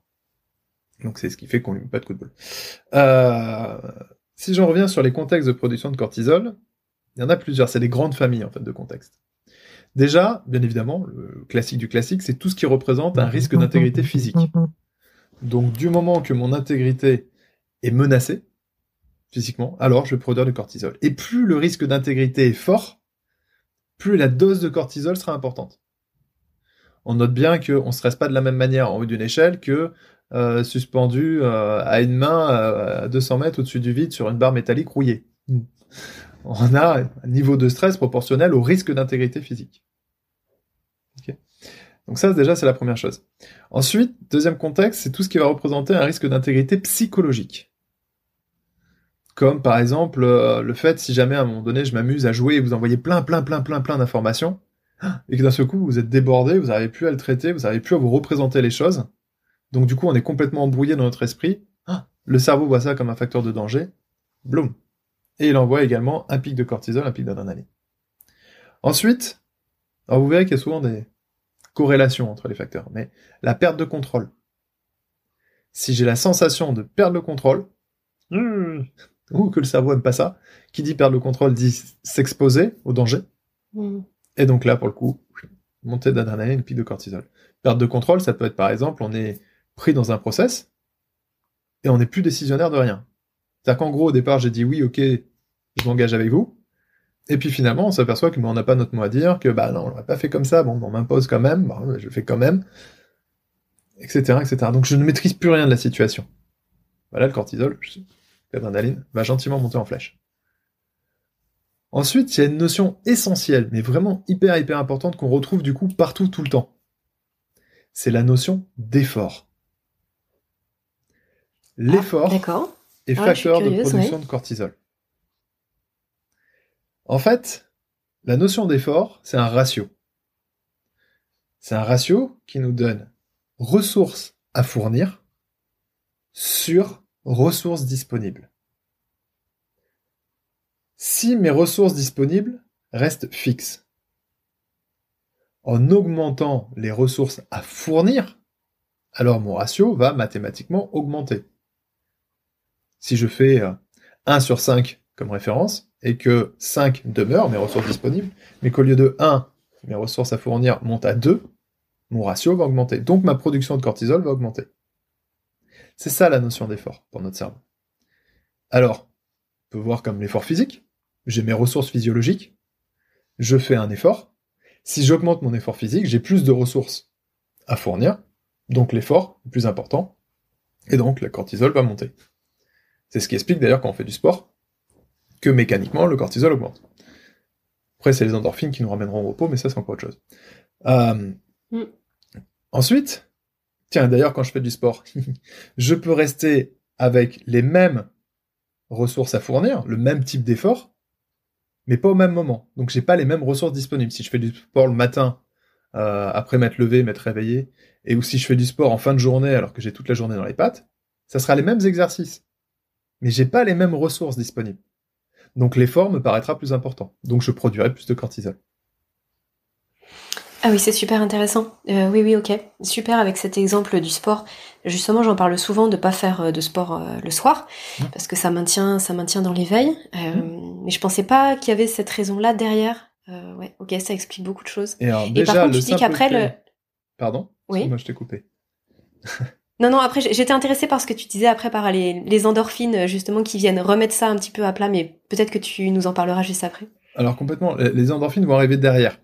Donc c'est ce qui fait qu'on lui met pas de coup de boule. Euh, si j'en reviens sur les contextes de production de cortisol, il y en a plusieurs. C'est des grandes familles en fait de contextes. Déjà, bien évidemment, le classique du classique, c'est tout ce qui représente un risque d'intégrité physique. Donc du moment que mon intégrité est menacée physiquement, alors je vais produire du cortisol. Et plus le risque d'intégrité est fort, plus la dose de cortisol sera importante. On note bien qu'on ne stresse pas de la même manière en haut d'une échelle que euh, suspendu euh, à une main euh, à 200 mètres au-dessus du vide sur une barre métallique rouillée. On a un niveau de stress proportionnel au risque d'intégrité physique. Donc ça, déjà, c'est la première chose. Ensuite, deuxième contexte, c'est tout ce qui va représenter un risque d'intégrité psychologique. Comme par exemple le fait, si jamais à un moment donné, je m'amuse à jouer et vous envoyez plein, plein, plein, plein, plein d'informations, et que d'un seul coup, vous êtes débordé, vous n'arrivez plus à le traiter, vous n'arrivez plus à vous représenter les choses, donc du coup, on est complètement embrouillé dans notre esprit. Le cerveau voit ça comme un facteur de danger. Bloom. Et il envoie également un pic de cortisol, un pic d'adrénaline. Ensuite, alors vous verrez qu'il y a souvent des corrélations entre les facteurs, mais la perte de contrôle. Si j'ai la sensation de perdre le contrôle, hmm, ou que le cerveau aime pas ça, qui dit perdre le contrôle dit s'exposer au danger. Hmm. Et donc là, pour le coup, montée d'adrénaline, pic de cortisol. Perte de contrôle, ça peut être par exemple, on est pris dans un process et on n'est plus décisionnaire de rien. C'est-à-dire qu'en gros, au départ, j'ai dit oui, ok, je m'engage avec vous. Et puis finalement, on s'aperçoit que on n'a pas notre mot à dire, que bah non, on l'a pas fait comme ça, bon, on m'impose quand même, je le fais quand même, etc., etc. Donc je ne maîtrise plus rien de la situation. Voilà, le cortisol, l'adrénaline, va gentiment monter en flèche. Ensuite, il y a une notion essentielle, mais vraiment hyper hyper importante qu'on retrouve du coup partout tout le temps. C'est la notion d'effort. L'effort est ah, facteur de production de cortisol. En fait, la notion d'effort, c'est un ratio. C'est un ratio qui nous donne ressources à fournir sur ressources disponibles. Si mes ressources disponibles restent fixes, en augmentant les ressources à fournir, alors mon ratio va mathématiquement augmenter si je fais 1 euh, sur 5 comme référence, et que 5 demeure, mes ressources disponibles, mais qu'au lieu de 1, mes ressources à fournir montent à 2, mon ratio va augmenter. Donc ma production de cortisol va augmenter. C'est ça la notion d'effort pour notre cerveau. Alors, on peut voir comme l'effort physique. J'ai mes ressources physiologiques. Je fais un effort. Si j'augmente mon effort physique, j'ai plus de ressources à fournir. Donc l'effort est plus important. Et donc la cortisol va monter. C'est ce qui explique d'ailleurs quand on fait du sport, que mécaniquement le cortisol augmente. Après, c'est les endorphines qui nous ramèneront au repos, mais ça c'est encore autre chose. Euh, mm. Ensuite, tiens, d'ailleurs quand je fais du sport, je peux rester avec les mêmes ressources à fournir, le même type d'effort, mais pas au même moment. Donc j'ai pas les mêmes ressources disponibles. Si je fais du sport le matin, euh, après m'être levé, m'être réveillé, et ou si je fais du sport en fin de journée alors que j'ai toute la journée dans les pattes, ça sera les mêmes exercices mais j'ai pas les mêmes ressources disponibles. Donc l'effort me paraîtra plus important. Donc je produirai plus de cortisol. Ah oui, c'est super intéressant. Euh, oui, oui, ok. Super avec cet exemple du sport. Justement, j'en parle souvent de pas faire euh, de sport euh, le soir mmh. parce que ça maintient, ça maintient dans l'éveil. Mmh. Mais je pensais pas qu'il y avait cette raison-là derrière. ouais, ok, ça explique beaucoup de choses. Et, alors, déjà, par contre, tu dis qu'après le. Pardon? Oui. Moi, je t'ai coupé. Non, non, après, j'étais intéressée par ce que tu disais après par les, endorphines, justement, qui viennent remettre ça un petit peu à plat, mais peut-être que tu nous en parleras juste après. Alors, complètement, les endorphines vont arriver derrière.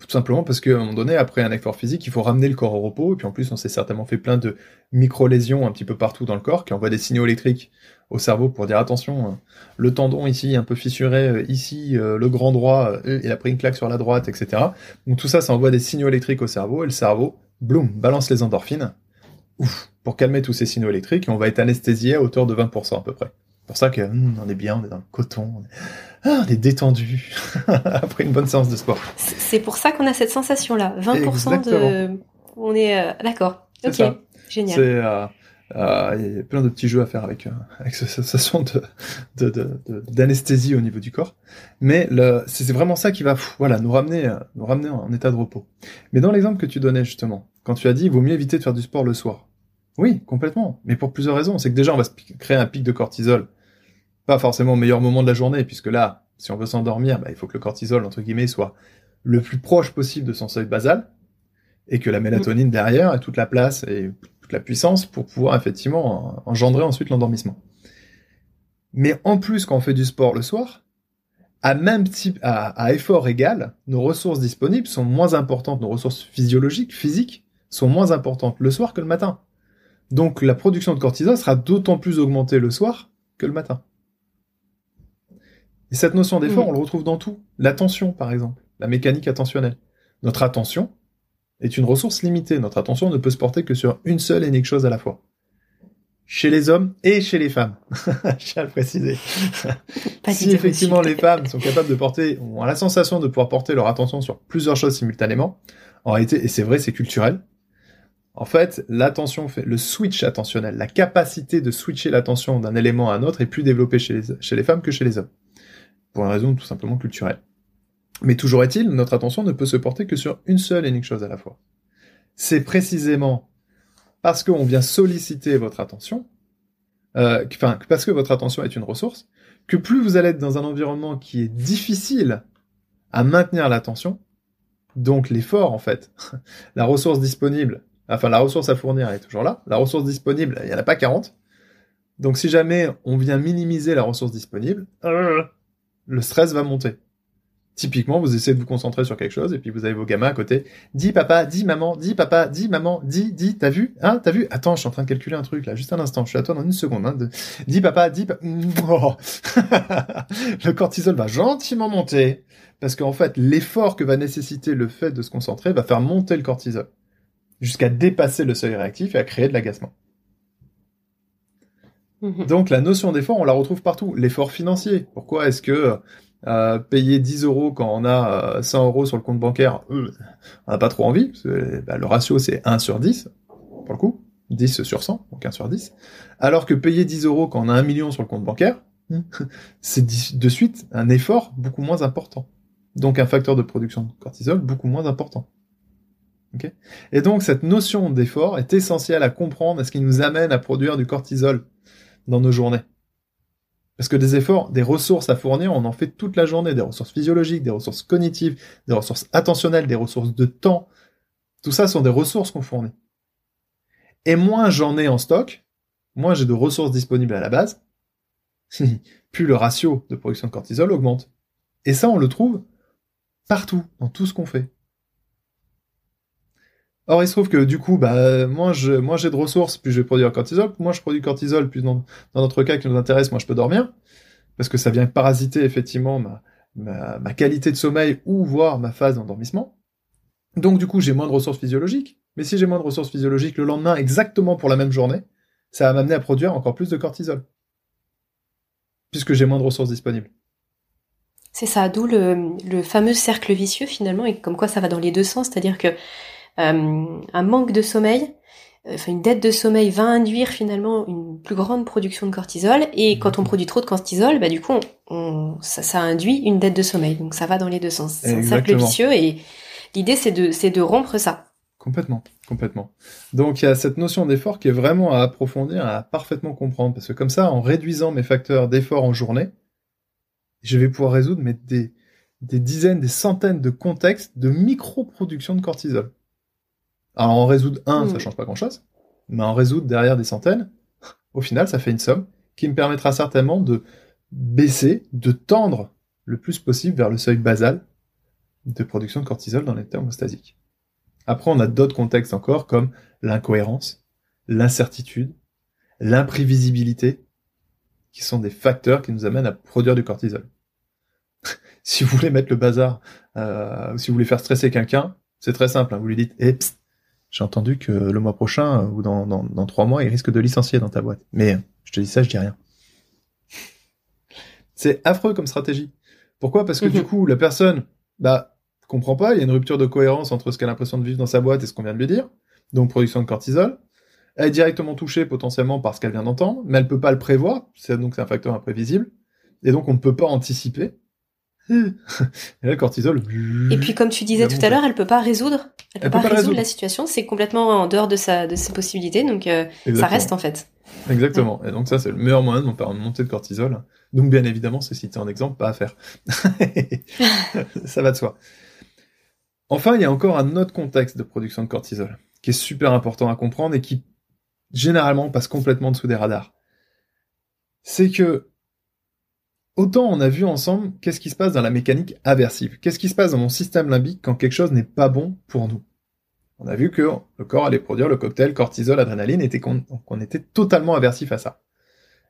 Tout simplement parce qu'à un moment donné, après un effort physique, il faut ramener le corps au repos, et puis en plus, on s'est certainement fait plein de micro-lésions un petit peu partout dans le corps, qui envoient des signaux électriques au cerveau pour dire attention, euh, le tendon ici un peu fissuré, euh, ici euh, le grand droit, il a pris une claque sur la droite, etc. Donc tout ça, ça envoie des signaux électriques au cerveau, et le cerveau, boum, balance les endorphines, ouf, pour calmer tous ces signaux électriques, et on va être anesthésié à hauteur de 20% à peu près. C'est pour ça que hmm, on est bien, on est dans le coton, on est, ah, détendu après une bonne séance de sport. C'est pour ça qu'on a cette sensation-là, 20% de... On est... Euh, d'accord, ok, génial. C'est... Euh, euh, il y a plein de petits jeux à faire avec, avec cette sensation d'anesthésie de, de, au niveau du corps. Mais c'est vraiment ça qui va voilà, nous, ramener, nous ramener en état de repos. Mais dans l'exemple que tu donnais justement, quand tu as dit il vaut mieux éviter de faire du sport le soir, Oui, complètement. Mais pour plusieurs raisons. C'est que déjà, on va se créer un pic de cortisol. Pas forcément au meilleur moment de la journée, puisque là, si on veut s'endormir, bah, il faut que le cortisol, entre guillemets, soit le plus proche possible de son seuil basal, et que la mélatonine derrière ait toute la place et toute la puissance pour pouvoir effectivement engendrer ensuite l'endormissement. Mais en plus, quand on fait du sport le soir, à même type, à, effort égal, nos ressources disponibles sont moins importantes, nos ressources physiologiques, physiques, sont moins importantes le soir que le matin. Donc la production de cortisol sera d'autant plus augmentée le soir que le matin. Et cette notion d'effort, on le retrouve dans tout. L'attention, par exemple, la mécanique attentionnelle. Notre attention est une ressource limitée. Notre attention ne peut se porter que sur une seule et unique chose à la fois chez les hommes et chez les femmes. Je tiens à le préciser. si effectivement les femmes sont capables de porter, ont la sensation de pouvoir porter leur attention sur plusieurs choses simultanément, en réalité, et c'est vrai, c'est culturel. En fait, l'attention le switch attentionnel, la capacité de switcher l'attention d'un élément à un autre est plus développée chez les, femmes que chez les hommes. Pour une raison tout simplement culturelle. Mais toujours est-il, notre attention ne peut se porter que sur une seule et unique chose à la fois. C'est précisément parce qu'on vient solliciter votre attention, euh, parce que votre attention est une ressource, que plus vous allez être dans un environnement qui est difficile à maintenir l'attention, donc l'effort en fait, la ressource disponible, enfin la ressource à fournir est toujours là, la ressource disponible, il n'y en a pas 40. Donc si jamais on vient minimiser la ressource disponible, le stress va monter. Typiquement, vous essayez de vous concentrer sur quelque chose et puis vous avez vos gamins à côté. Dis papa, dis maman, dis papa, dis maman, dis, dis, t'as vu Hein T'as vu? Attends, je suis en train de calculer un truc là, juste un instant, je suis à toi dans une seconde. Hein, Dis papa, dis papa... Le cortisol va gentiment monter parce qu'en fait, l'effort que va nécessiter le fait de se concentrer va faire monter le cortisol jusqu'à dépasser le seuil réactif et à créer de l'agacement. Mhm. Donc la notion d'effort, on la retrouve partout. L'effort financier. Pourquoi est-ce que payer 10 euros quand on a 100 euh, euros sur le compte bancaire, euh, on n'a pas trop envie, bah, le ratio c'est 1 sur 10, pour le coup, 10 sur 100, donc 1 sur 10, alors que payer 10 euros quand on a 1 million sur le compte bancaire, c'est de suite un effort beaucoup moins important. Donc un facteur de production de cortisol beaucoup moins important. Et donc cette notion d'effort est essentielle à comprendre, à ce qui nous amène à produire du cortisol dans nos journées. Parce que des efforts, des ressources à fournir, on en fait toute la journée, des ressources physiologiques, des ressources cognitives, des ressources attentionnelles, des ressources de temps. Tout ça sont des ressources qu'on fournit. Et moins j'en ai en stock, moins j'ai de ressources disponibles à la base, plus le ratio de production de cortisol augmente. Et ça, on le trouve partout, dans tout ce qu'on fait. Or, il se trouve que du coup, bah, moi, je, moi, j'ai de ressources, puis je vais produire cortisol. Moi, je produis cortisol, puis dans, notre cas qui nous intéresse, moi, je peux dormir. Parce que ça vient parasiter, effectivement, ma, qualité de sommeil ou voire ma phase d'endormissement. Donc, du coup, j'ai moins de ressources physiologiques. Mais si j'ai moins de ressources physiologiques le lendemain, exactement pour la même journée, ça va m'amener à produire encore plus de cortisol. Puisque j'ai moins de ressources disponibles. C'est ça, d'où le, fameux cercle vicieux finalement, et comme quoi ça va dans les deux sens, c'est-à-dire que un manque de sommeil, euh, enfin une dette de sommeil va induire finalement une plus grande production de cortisol et quand on produit trop de cortisol, bah du coup on, ça, ça, induit une dette de sommeil. Donc ça va dans les deux sens. C'est un cercle vicieux et l'idée c'est de c'est de rompre ça. Complètement, complètement. Donc il y a cette notion d'effort qui est vraiment à approfondir, à parfaitement comprendre parce que comme ça, en réduisant mes facteurs d'effort en journée, je vais pouvoir résoudre mais des des dizaines, des centaines de contextes de micro-production de cortisol. Alors en résoudre un, ça hmm. change pas grand-chose, mais en résoudre derrière des centaines, au final, ça fait une somme qui me permettra certainement de baisser, de tendre le plus possible vers le seuil basal de production de cortisol dans l'état homostasique. Après, on a d'autres contextes encore comme l'incohérence, l'incertitude, l'imprévisibilité, qui sont des facteurs qui nous amènent à produire du cortisol. si vous voulez mettre le bazar, euh, si vous voulez faire stresser quelqu'un, c'est très simple. Hein. vous lui dites, eh, j'ai entendu que le mois prochain ou dans, dans, trois mois, il risque de licencier dans ta boîte. Mais je te dis ça, je dis rien. C'est affreux comme stratégie. Pourquoi? Parce que du mhm. coup, la personne, bah, comprend pas. Il y a une rupture de cohérence entre ce qu'elle a l'impression de vivre dans sa boîte et ce qu'on vient de lui dire. Donc, production de cortisol. Elle est directement touchée potentiellement par ce qu'elle vient d'entendre, mais elle peut pas le prévoir. C'est donc c'est un facteur imprévisible. Et donc, on ne peut pas anticiper Et là, le cortisol. Et puis, comme tu disais tout à l'heure, elle peut pas résoudre. Elle, peut, pas, résoudre, la situation. C'est complètement en dehors de sa de ses possibilités. Donc, euh, ça reste en fait. Exactement. Et donc ça, c'est le meilleur moyen de faire une montée de cortisol. Donc, bien évidemment, c'est cité un exemple, pas à faire. ça va de soi. Enfin, il y a encore un autre contexte de production de cortisol qui est super important à comprendre et qui généralement passe complètement dessous des radars. C'est que autant on a vu ensemble qu'est-ce qui se passe dans la mécanique aversive, qu'est-ce qui se passe dans mon système limbique quand quelque chose n'est pas bon pour nous? On a vu que le corps allait produire le cocktail cortisol, adrénaline, et qu'on était totalement aversif à ça.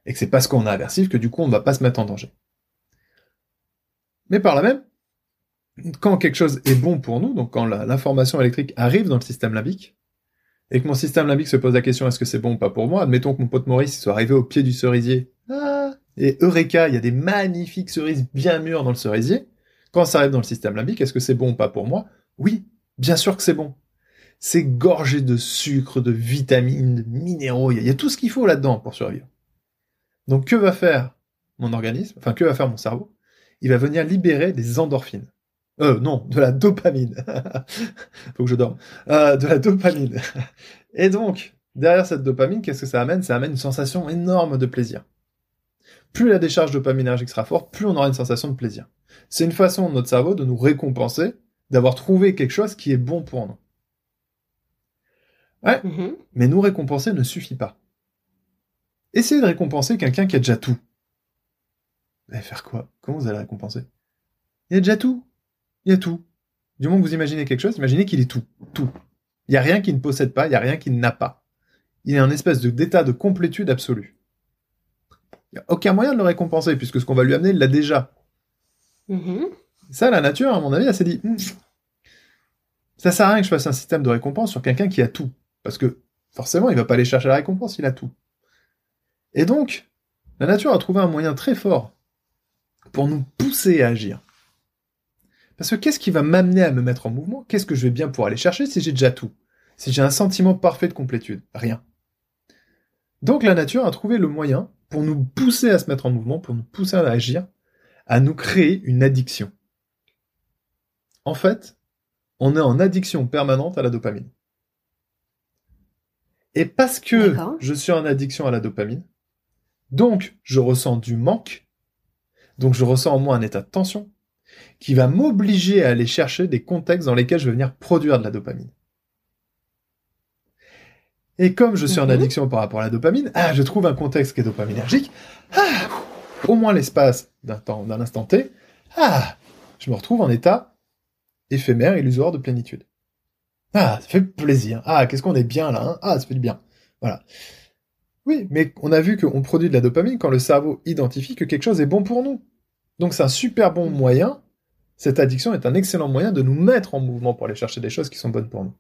Et que c'est parce qu'on est aversif que du coup on ne va pas se mettre en danger. Mais par là même, quand quelque chose est bon pour nous, donc quand l'information électrique arrive dans le système limbique, et que mon système limbique se pose la question est-ce que c'est bon ou pas pour moi, admettons que mon pote Maurice soit arrivé au pied du cerisier, ah, et Eureka, il y a des magnifiques cerises bien mûres dans le cerisier, quand ça arrive dans le système limbique, est-ce que c'est bon ou pas pour moi? Oui, bien sûr que c'est bon. C'est gorgé de sucre, de vitamines, de minéraux, il y a tout ce qu'il faut là-dedans pour survivre. Donc que va faire mon organisme, enfin que va faire mon cerveau? Il va venir libérer des endorphines. Euh, non, de la dopamine. Faut que je dorme. Euh, de la dopamine. Et donc, derrière cette dopamine, qu'est-ce que ça amène? Ça amène une sensation énorme de plaisir. Plus la décharge dopaminergique sera forte, plus on aura une sensation de plaisir. C'est une façon de notre cerveau de nous récompenser d'avoir trouvé quelque chose qui est bon pour nous. Ouais, mm-hmm. mais nous récompenser ne suffit pas. Essayez de récompenser quelqu'un qui a déjà tout. Allez faire quoi? Comment vous allez récompenser? Il y a déjà tout. Il y a tout. Du moment que vous imaginez quelque chose, imaginez qu'il est tout. Tout. Il n'y a rien qui ne possède pas, il n'y a rien qui n'a pas. Il est un espèce d'état de complétude absolue. Il n'y a aucun moyen de le récompenser, puisque ce qu'on va lui amener, il l'a déjà. Mm-hmm. Ça, la nature, à mon avis, elle s'est dit, hmm, ça sert à rien que je fasse un système de récompense sur quelqu'un qui a tout. Parce que, forcément, il va pas aller chercher la récompense, il a tout. Et donc, la nature a trouvé un moyen très fort pour nous pousser à agir. Parce que qu'est-ce qui va m'amener à me mettre en mouvement? Qu'est-ce que je vais bien pouvoir aller chercher si j'ai déjà tout? Si j'ai un sentiment parfait de complétude? Rien. Donc la nature a trouvé le moyen pour nous pousser à se mettre en mouvement, pour nous pousser à agir, à nous créer une addiction. En fait, on est en addiction permanente à la dopamine. Et parce que je suis en addiction à la dopamine, donc je ressens du manque, donc je ressens en moi un état de tension, qui va m'obliger à aller chercher des contextes dans lesquels je vais venir produire de la dopamine. Et comme je suis en mhm. addiction par rapport à la dopamine, ah, je trouve un contexte qui est dopaminergique, ah, au moins l'espace d'un temps, d'un instant T, ah, je me retrouve en état éphémère, illusoire de plénitude. Ah, ça fait plaisir. Ah, qu'est-ce qu'on est bien là, hein Ah, ça fait du bien. Voilà. Oui, mais on a vu qu'on produit de la dopamine quand le cerveau identifie que quelque chose est bon pour nous. Donc c'est un super bon moyen. Cette addiction est un excellent moyen de nous mettre en mouvement pour aller chercher des choses qui sont bonnes pour nous.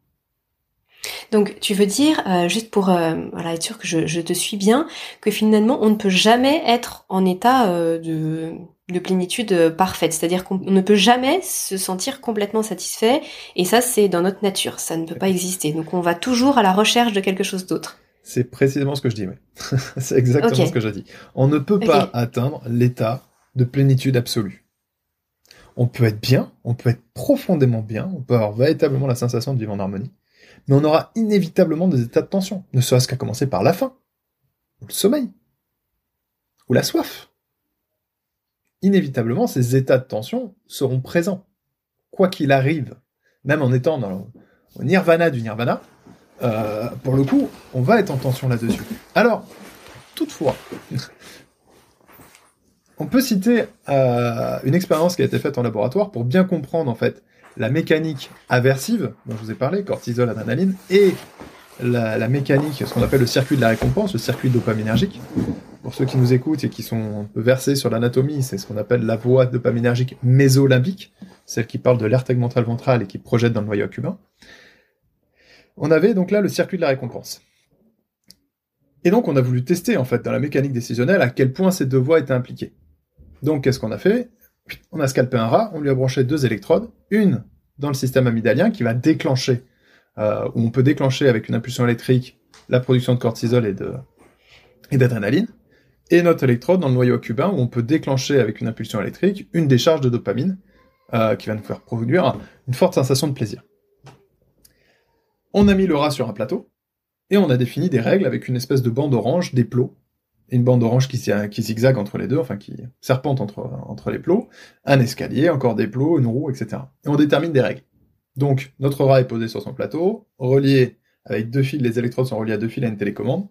Donc tu veux dire, euh, juste pour euh, voilà, être sûr que je, te suis bien, que finalement on ne peut jamais être en état euh, de, de, plénitude parfaite, c'est-à-dire qu'on ne peut jamais se sentir complètement satisfait, et ça c'est dans notre nature, ça ne peut pas exister. Donc on va toujours à la recherche de quelque chose d'autre. C'est précisément ce que je dis, oui. c'est exactement ce que je dis. On ne peut pas atteindre l'état de plénitude absolue. On peut être bien, on peut être profondément bien, on peut avoir véritablement la sensation de vivre en harmonie, mais on aura inévitablement des états de tension, ne serait-ce qu'à commencer par la faim, ou le sommeil, ou la soif. Inévitablement, ces états de tension seront présents, quoi qu'il arrive, même en étant dans le nirvana du nirvana, euh, pour le coup, on va être en tension là-dessus. Alors, toutefois, on peut citer euh, une expérience qui a été faite en laboratoire pour bien comprendre en fait la mécanique aversive dont je vous ai parlé, cortisol, adrénaline, et la, mécanique, ce qu'on appelle le circuit de la récompense, le circuit dopaminergique. Pour ceux qui nous écoutent et qui sont un peu versés sur l'anatomie, c'est ce qu'on appelle la voie dopaminergique mésolimbique, celle qui parle de l'air tegmental ventral et qui projette dans le noyau cubain. On avait donc là le circuit de la récompense. Et donc on a voulu tester en fait dans la mécanique décisionnelle à quel point ces deux voies étaient impliquées. Donc, qu'est-ce qu'on a fait? On a scalpé un rat, on lui a branché deux électrodes, une dans le système amygdalien qui va déclencher, euh, où on peut déclencher avec une impulsion électrique la production de cortisol et d'adrénaline, et notre électrode dans le noyau cubain où on peut déclencher avec une impulsion électrique une décharge de dopamine euh, qui va nous faire produire une forte sensation de plaisir. On a mis le rat sur un plateau et on a défini des règles avec une espèce de bande orange, des plots, une bande orange qui, zigzague entre les deux, enfin qui serpente entre, les plots, un escalier, encore des plots, une roue, etc. Et on détermine des règles. Donc, notre rat est posé sur son plateau, relié avec deux fils, les électrodes sont reliés à deux fils à une télécommande,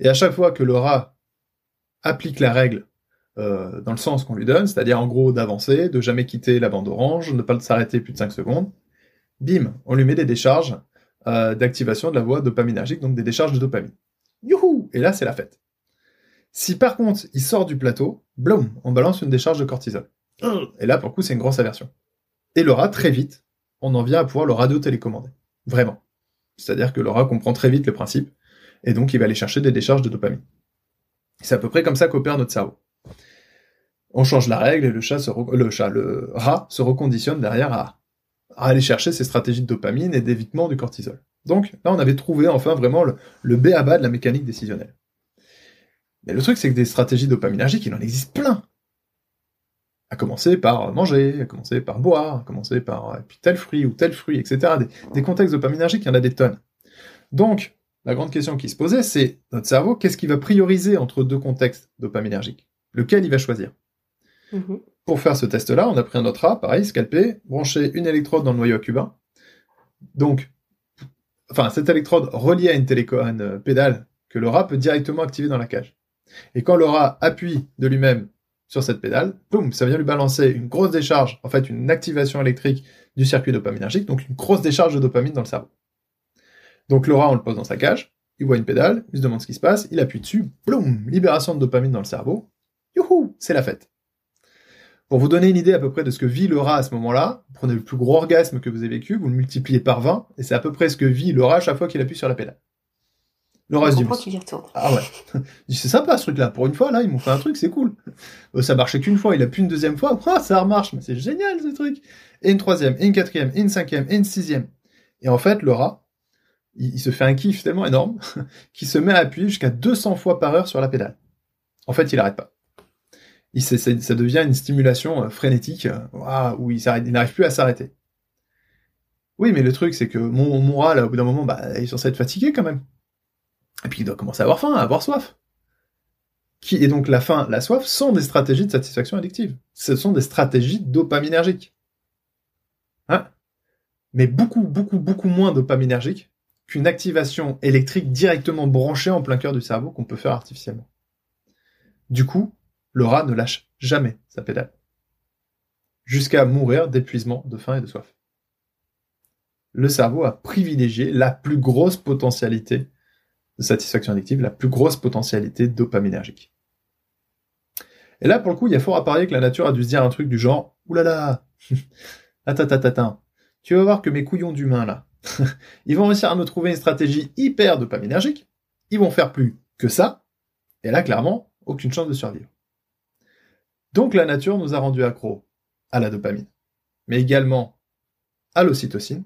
et à chaque fois que le rat applique la règle euh, dans le sens qu'on lui donne, c'est-à-dire en gros d'avancer, de jamais quitter la bande orange, ne pas s'arrêter plus de 5 secondes, bim, on lui met des décharges euh, d'activation de la voie dopaminergique, donc des décharges de dopamine. Youhou Et là, c'est la fête. Si par contre, il sort du plateau, blum, on balance une décharge de cortisol. Et là, pour le coup, c'est une grosse aversion. Et le rat, très vite, on en vient à pouvoir le radio-télécommander. Vraiment. C'est-à-dire que le rat comprend très vite le principe, et donc il va aller chercher des décharges de dopamine. C'est à peu près comme ça qu'opère notre cerveau. On change la règle et le chat, se le chat, le rat se reconditionne derrière à, aller chercher ces stratégies de dopamine et d'évitement du cortisol. Donc là, on avait trouvé enfin vraiment le, le B à bas de la mécanique décisionnelle. Mais le truc, c'est que des stratégies dopaminergiques, il en existe plein. À commencer par manger, à commencer par boire, à commencer par puis tel fruit ou tel fruit, etc. Des, des contextes dopaminergiques, il y en a des tonnes. Donc, la grande question qui se posait, c'est notre cerveau, qu'est-ce qu'il va prioriser entre deux contextes dopaminergiques? Lequel il va choisir? Mhm. Pour faire ce test-là, on a pris un autre rat, pareil, scalpé, branché une électrode dans le noyau cubain. Donc, enfin, cette électrode reliée à une télécommande euh, pédale que le rat peut directement activer dans la cage. Et quand rat appuie de lui-même sur cette pédale, boum, ça vient lui balancer une grosse décharge, en fait une activation électrique du circuit dopaminergique, donc une grosse décharge de dopamine dans le cerveau. Donc rat, on le pose dans sa cage, il voit une pédale, il se demande ce qui se passe, il appuie dessus, boum, libération de dopamine dans le cerveau, youhou, c'est la fête. Pour vous donner une idée à peu près de ce que vit rat à ce moment-là, prenez le plus gros orgasme que vous avez vécu, vous le multipliez par 20, et c'est à peu près ce que vit rat à chaque fois qu'il appuie sur la pédale. Le reste du. Ah ouais. c'est sympa ce truc-là. Pour une fois, là, ils m'ont fait un truc, c'est cool. Euh, ça marchait qu'une fois, il a pu une deuxième fois. Ah, ça remarche, mais c'est génial ce truc. Et une troisième, et une quatrième, et une cinquième, et une sixième. Et en fait, le rat, il, se fait un kiff tellement énorme qu'il se met à appuyer jusqu'à 200 fois par heure sur la pédale. En fait, il arrête pas. Il, ça, ça devient une stimulation euh, frénétique euh, où il n'arrive plus à s'arrêter. Oui, mais le truc, c'est que mon, mon rat, là, au bout d'un moment, bah, il est censé être fatigué quand même. Et puis il doit commencer à avoir faim, à avoir soif. Qui, et donc la faim, la soif sont des stratégies de satisfaction addictive. Ce sont des stratégies dopaminergiques. Hein? Mais beaucoup, beaucoup, beaucoup moins dopaminergiques qu'une activation électrique directement branchée en plein cœur du cerveau qu'on peut faire artificiellement. Du coup, le rat ne lâche jamais sa pédale. Jusqu'à mourir d'épuisement, de faim et de soif. Le cerveau a privilégié la plus grosse potentialité de satisfaction addictive, la plus grosse potentialité dopaminergique. Et là, pour le coup, il y a fort à parier que la nature a dû se dire un truc du genre, oulala, attends, tu vas voir que mes couillons d'humains, là, ils vont réussir à me trouver une stratégie hyper dopaminergique, ils vont faire plus que ça, et là, clairement, aucune chance de survivre. Donc la nature nous a rendu accro à la dopamine, mais également à l'ocytocine,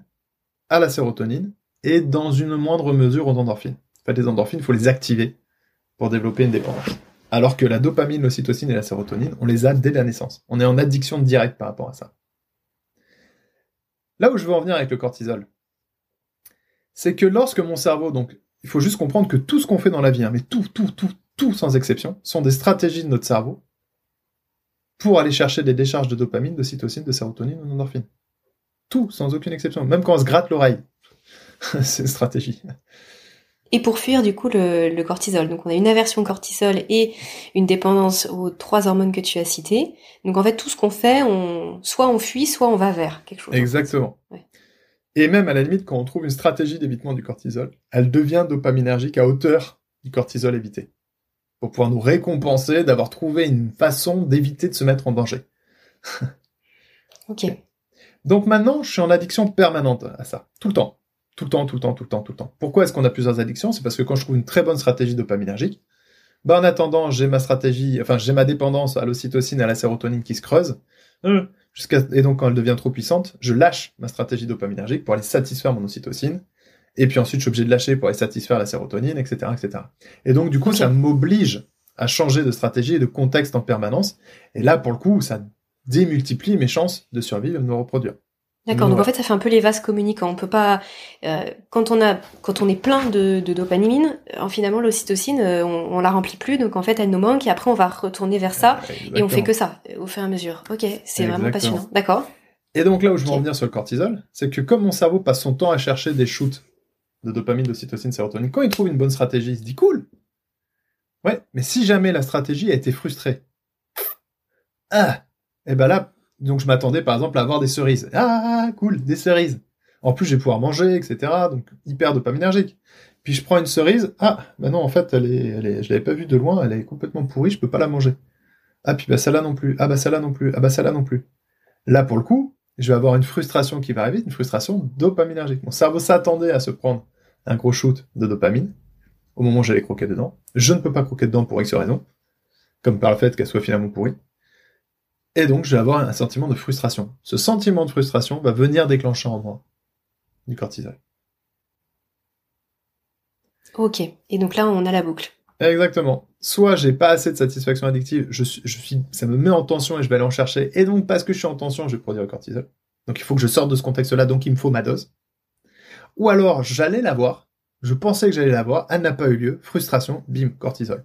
à la sérotonine, et dans une moindre mesure aux endorphines. Fait, les endorphines, il faut les activer pour développer une dépendance. Alors que la dopamine, l'ocytocine et la sérotonine, on les a dès la naissance. On est en addiction directe par rapport à ça. Là où je veux en venir avec le cortisol, c'est que lorsque mon cerveau, donc, il faut juste comprendre que tout ce qu'on fait dans la vie, hein, mais tout, tout, tout, tout sans exception, sont des stratégies de notre cerveau pour aller chercher des décharges de dopamine, de cytocine, de sérotonine ou d'endorphine. Tout, sans aucune exception. Même quand on se gratte l'oreille, c'est une stratégie et pour fuir du coup le, cortisol. Donc on a une aversion au cortisol et une dépendance aux trois hormones que tu as citées. Donc en fait tout ce qu'on fait, on soit on fuit, soit on va vers quelque chose. Exactement. Et même à la limite quand on trouve une stratégie d'évitement du cortisol, elle devient dopaminergique à hauteur du cortisol évité. Pour pouvoir nous récompenser d'avoir trouvé une façon d'éviter de se mettre en danger. ok. Donc maintenant, je suis en addiction permanente à ça, tout le temps. Tout le temps, tout le temps, tout le temps, tout le temps. Pourquoi est-ce qu'on a plusieurs addictions? C'est parce que quand je trouve une très bonne stratégie dopaminergique, bah en attendant, j'ai ma stratégie, enfin j'ai ma dépendance à l'ocytocine et à la sérotonine qui se creuse. Euh, jusqu'à et donc quand elle devient trop puissante, je lâche ma stratégie dopaminergique pour aller satisfaire mon ocytocine. Et puis ensuite, je suis obligé de lâcher pour aller satisfaire la sérotonine, etc., etc. Et donc du coup, ça m'oblige à changer de stratégie et de contexte en permanence. Et là, pour le coup, ça démultiplie mes chances de survivre et de me reproduire. D'accord, donc en fait ça fait un peu les vases communicants. On peut pas, euh, quand on a, quand on est plein de, de dopamine, euh, finalement l'ocytocine, euh, on, on, la remplit plus, donc en fait elle nous manque et après on va retourner vers ça et on fait que ça au fur et à mesure. Ok, c'est vraiment passionnant. D'accord. Et donc là où je veux revenir sur le cortisol, c'est que comme mon cerveau passe son temps à chercher des shoots de dopamine, d'ocytocine, sérotonine, quand il trouve une bonne stratégie, il se dit cool. Ouais, mais si jamais la stratégie a été frustrée, ah, et eh ben là donc je m'attendais par exemple à avoir des cerises. Ah, cool, des cerises. En plus, je vais pouvoir manger, etc. Donc hyper dopaminergique. Puis je prends une cerise. Ah, bah non, en fait, elle est, je l'avais pas vue de loin. Elle est complètement pourrie. Je peux pas la manger. Ah, puis bah ça là non plus. Ah bah ça là non plus. Ah bah ça là non plus. Là pour le coup, je vais avoir une frustration qui va arriver, une frustration dopaminergique. Mon cerveau s'attendait à se prendre un gros shoot de dopamine au moment où j'allais croquer dedans. Je ne peux pas croquer dedans pour X raison, comme par le fait qu'elle soit finalement pourrie. Et donc, je vais avoir un sentiment de frustration. Ce sentiment de frustration va venir déclencher en moi du cortisol. Ok. Et donc là, on a la boucle. Exactement. Soit j'ai pas assez de satisfaction addictive, je suis, je suis, ça me met en tension et je vais aller en chercher. Et donc, parce que je suis en tension, je vais produire le cortisol. Donc, il faut que je sorte de ce contexte-là, donc il me faut ma dose. Ou alors, j'allais l'avoir, je pensais que j'allais l'avoir, elle n'a pas eu lieu, frustration, bim, cortisol.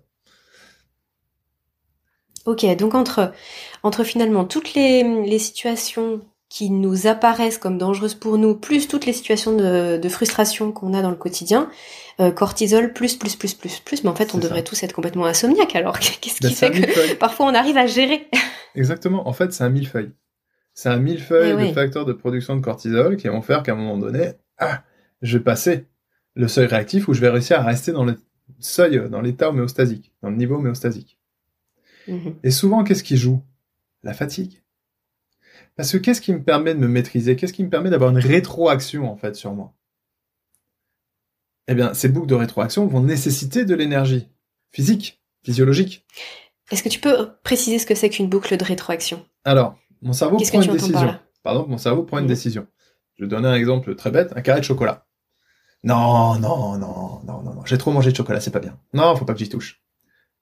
Ok, donc entre, entre finalement toutes les, les situations qui nous apparaissent comme dangereuses pour nous, plus toutes les situations de, de frustration qu'on a dans le quotidien, euh, cortisol plus plus plus plus plus, mais en fait on devrait tous être complètement insomniaques alors. Qu'est-ce qui ben, fait que parfois on arrive à gérer? Exactement, en fait c'est un millefeuille. C'est un millefeuille eh de facteurs de production de cortisol qui vont faire qu'à un moment donné, ah, je vais passer le seuil réactif où je vais réussir à rester dans le seuil, dans l'état homéostasique, dans le niveau homéostasique. Mhm. Et souvent, qu'est-ce qui joue? La fatigue. Parce que qu'est-ce qui me permet de me maîtriser? Qu'est-ce qui me permet d'avoir une rétroaction, en fait, sur moi? Eh bien, ces boucles de rétroaction vont nécessiter de l'énergie physique, physiologique. Est-ce que tu peux préciser ce que c'est qu'une boucle de rétroaction? Alors, mon cerveau prend une décision. Pardon, mon cerveau prend une mhm. décision. Je vais donner un exemple très bête, un carré de chocolat. Non, non, non, non, non, non, j'ai trop mangé de chocolat, c'est pas bien. Non, faut pas que j'y touche.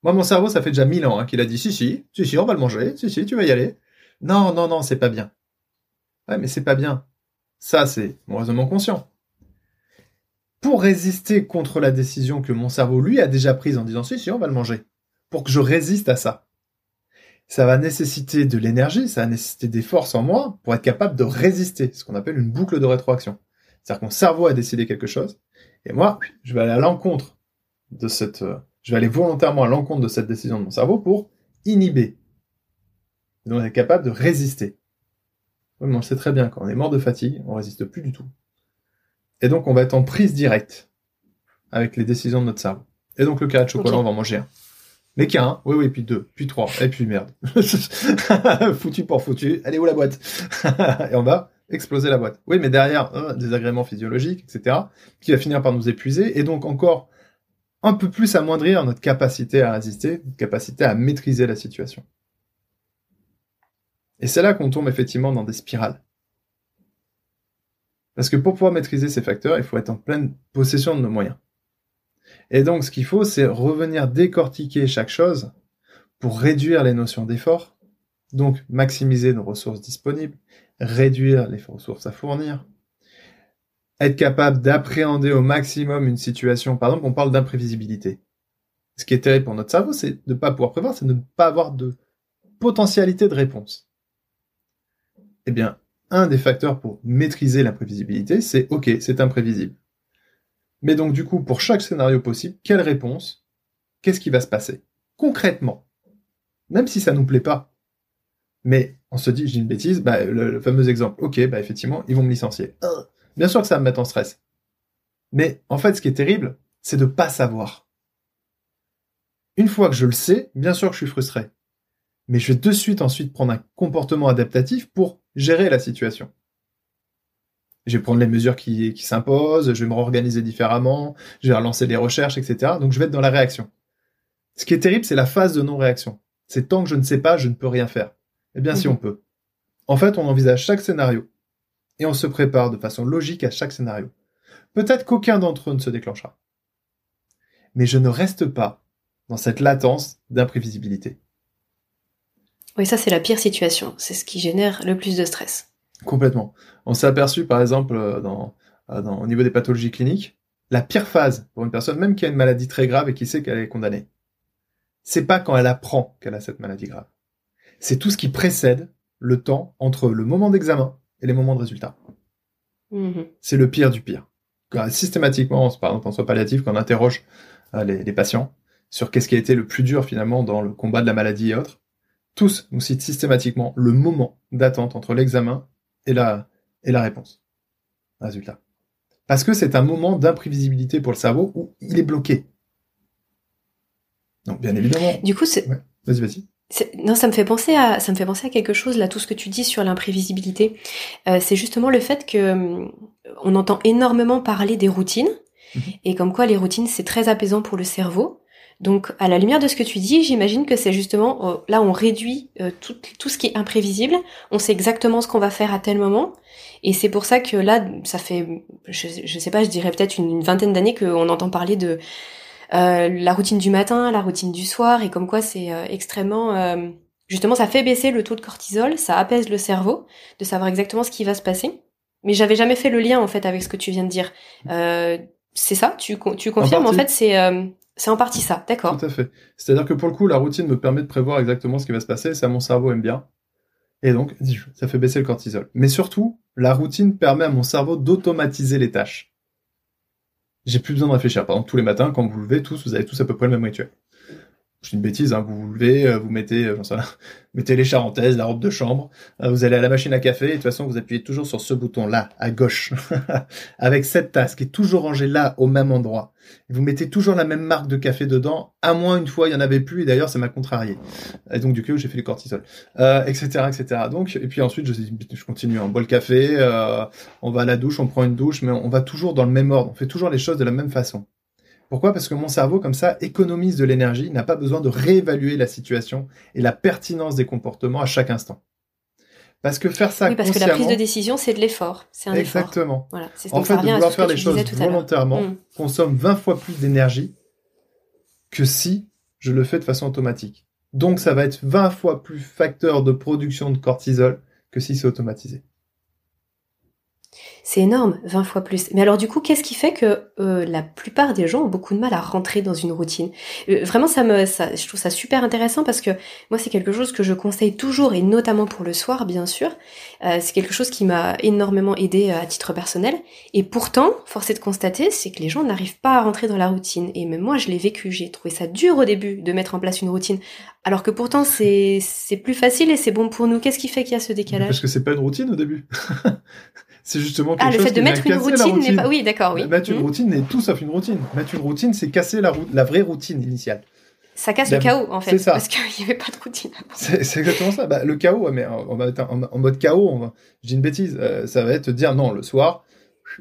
Moi, mon cerveau, ça fait déjà mille ans hein, qu'il a dit si, si, si, si, on va le manger, si, si, tu vas y aller. Non, non, non, c'est pas bien. Ouais, mais c'est pas bien. Ça, c'est mon raisonnement conscient. Pour résister contre la décision que mon cerveau, lui, a déjà prise en disant si, si, on va le manger, pour que je résiste à ça, ça va nécessiter de l'énergie, ça va nécessiter des forces en moi pour être capable de résister, ce qu'on appelle une boucle de rétroaction. C'est-à-dire que mon cerveau a décidé quelque chose, et moi, je vais aller à l'encontre de cette, euh, je vais aller volontairement à l'encontre de cette décision de mon cerveau pour inhiber. Et donc être capable de résister. Oui, mais on sait très bien, quand on est mort de fatigue, on résiste plus du tout. Et donc on va être en prise directe avec les décisions de notre cerveau. Et donc le carré de chocolat, on va en manger un. Mais qu'un, oui, oui, puis deux, puis trois, et puis merde. foutu pour foutu, allez où la boîte? Et on va exploser la boîte. Oui, mais derrière, euh, des agréments physiologiques, etc., qui va finir par nous épuiser, et donc encore un peu plus amoindrir notre capacité à résister, notre capacité à maîtriser la situation. Et c'est là qu'on tombe effectivement dans des spirales. Parce que pour pouvoir maîtriser ces facteurs, il faut être en pleine possession de nos moyens. Et donc, ce qu'il faut, c'est revenir décortiquer chaque chose pour réduire les notions d'effort, donc maximiser nos ressources disponibles, réduire les ressources à fournir, être capable d'appréhender au maximum une situation. Par exemple, on parle d'imprévisibilité. Ce qui est terrible pour notre cerveau, c'est de ne pas pouvoir prévoir, c'est de ne pas avoir de potentialité de réponse. Eh bien, un des facteurs pour maîtriser l'imprévisibilité, c'est OK, c'est imprévisible. Mais donc, du coup, pour chaque scénario possible, quelle réponse Qu'est-ce qui va se passer? Concrètement. Même si ça nous plaît pas. Mais on se dit, j'ai une bêtise, bah, le, fameux exemple, ok, bah effectivement, ils vont me licencier. Bien sûr que ça va me mettre en stress. Mais en fait, ce qui est terrible, c'est de pas savoir. Une fois que je le sais, bien sûr que je suis frustré. Mais je vais de suite ensuite prendre un comportement adaptatif pour gérer la situation. Je vais prendre les mesures qui, qui s'imposent, je vais me réorganiser différemment, je vais relancer des recherches, etc. Donc je vais être dans la réaction. Ce qui est terrible, c'est la phase de non-réaction. C'est tant que je ne sais pas, je ne peux rien faire. Eh bien, si mhm. on peut. En fait, on envisage chaque scénario et on se prépare de façon logique à chaque scénario. Peut-être qu'aucun d'entre eux ne se déclenchera. Mais je ne reste pas dans cette latence d'imprévisibilité. Oui, ça c'est la pire situation. C'est ce qui génère le plus de stress. Complètement. On s'est aperçu, par exemple, euh, dans, euh, dans, au niveau des pathologies cliniques, la pire phase pour une personne, même qui a une maladie très grave et qui sait qu'elle est condamnée, c'est pas quand elle apprend qu'elle a cette maladie grave. C'est tout ce qui précède le temps entre le moment d'examen et les moments de résultat. Mm-hmm. C'est le pire du pire. Quand, systématiquement, par exemple en soins palliatifs, quand on interroge euh, les, les, patients sur qu'est-ce qui a été le plus dur finalement dans le combat de la maladie et autres, tous nous citent systématiquement le moment d'attente entre l'examen et la, et la réponse. Résultat. Parce que c'est un moment d'imprévisibilité pour le cerveau où il est bloqué. Donc, bien évidemment. Du coup, c'est. Vas-y, vas-y. Non, ça me fait penser à ça me fait penser à quelque chose là, tout ce que tu dis sur l'imprévisibilité. Euh, c'est justement le fait que hum, on entend énormément parler des routines mhm. et comme quoi les routines c'est très apaisant pour le cerveau. Donc, à la lumière de ce que tu dis, j'imagine que c'est justement euh, là on réduit euh, tout, tout ce qui est imprévisible. On sait exactement ce qu'on va faire à tel moment, et c'est pour ça que là, ça fait, je, je sais pas, je dirais peut-être une, vingtaine d'années qu'on entend parler de euh, la routine du matin, la routine du soir, et comme quoi c'est extrêmement, justement, ça fait baisser le taux de cortisol, ça apaise le cerveau, de savoir exactement ce qui va se passer. Mais j'avais jamais fait le lien en fait avec ce que tu viens de dire. c'est ça, tu, tu confirmes en fait, c'est c'est en partie ça, d'accord? Tout à fait. C'est-à-dire que pour le coup, la routine me permet de prévoir exactement ce qui va se passer, ça mon cerveau aime bien. Et donc, ça fait baisser le cortisol. Mais surtout, la routine permet à mon cerveau d'automatiser les tâches. J'ai plus besoin de réfléchir. Par exemple, tous les matins, quand vous levez tous, vous avez tous à peu près le même rituel c'est une bêtise, hein, vous vous levez, euh, vous mettez, euh, mettez les charentaises, la robe de chambre, euh, vous allez à la machine à café, et de toute façon, vous appuyez toujours sur ce bouton-là, à gauche, avec cette tasse qui est toujours rangée là, au même endroit. vous mettez toujours la même marque de café dedans, à moins une fois, il y en avait plus, et d'ailleurs, ça m'a contrarié. Et donc, du coup, j'ai fait du cortisol, etc., etc. Donc, et puis ensuite, je, je continue, on boit le café, on va à la douche, on prend une douche, mais on va toujours dans le même ordre, on fait toujours les choses de la même façon. Pourquoi? Parce que mon cerveau, comme ça, économise de l'énergie, n'a pas besoin de réévaluer la situation et la pertinence des comportements à chaque instant. Parce que faire ça Oui, parce que la prise de décision, c'est de l'effort. C'est un Exactement. Voilà, en fait, de vouloir faire les choses volontairement mm. consomme 20 fois plus d'énergie que si je le fais de façon automatique. Donc, ça va être 20 fois plus facteur de production de cortisol que si c'est automatisé. C'est énorme, 20 fois plus. Mais alors du coup, qu'est-ce qui fait que euh, la plupart des gens ont beaucoup de mal à rentrer dans une routine? Euh, Vraiment, ça me, je trouve ça super intéressant parce que moi, c'est quelque chose que je conseille toujours et notamment pour le soir, bien sûr. Euh, c'est quelque chose qui m'a énormément aidé à titre personnel. Et pourtant, force est de constater, c'est que les gens n'arrivent pas à rentrer dans la routine. Et même moi, je l'ai vécu. J'ai trouvé ça dur au début de mettre en place une routine, alors que pourtant c'est c'est plus facile et c'est bon pour nous. Qu'est-ce qui fait qu'il y a ce décalage? Parce que c'est pas une routine au début. c'est justement quelque ah, le fait de mettre une routine n'est pas. Oui, d'accord, oui. Mettre une hmm. routine n'est tout sauf une routine. Mettre une routine, c'est casser la, la vraie routine initiale. Ça casse le chaos, en fait. Ça. Parce qu'il n'y avait pas de routine. C'est exactement ça. Bah, le chaos, mais en, en, mode chaos, on va, je dis une bêtise, euh, ça va être dire non, le soir,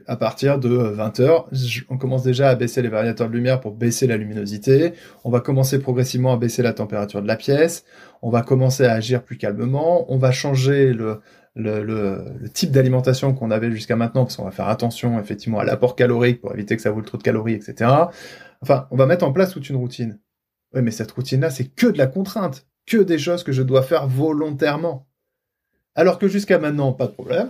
à partir de 20h, on commence déjà à baisser les variateurs de lumière pour baisser la luminosité. On va commencer progressivement à baisser la température de la pièce. On va commencer à agir plus calmement. On va changer le, le, le, type d'alimentation qu'on avait jusqu'à maintenant, parce qu'on va faire attention effectivement à l'apport calorique pour éviter que ça vole trop de calories, etc. Enfin, on va mettre en place toute une routine. Oui, mais cette routine-là, c'est que de la contrainte, que des choses que je dois faire volontairement. Alors que jusqu'à maintenant, pas de problème.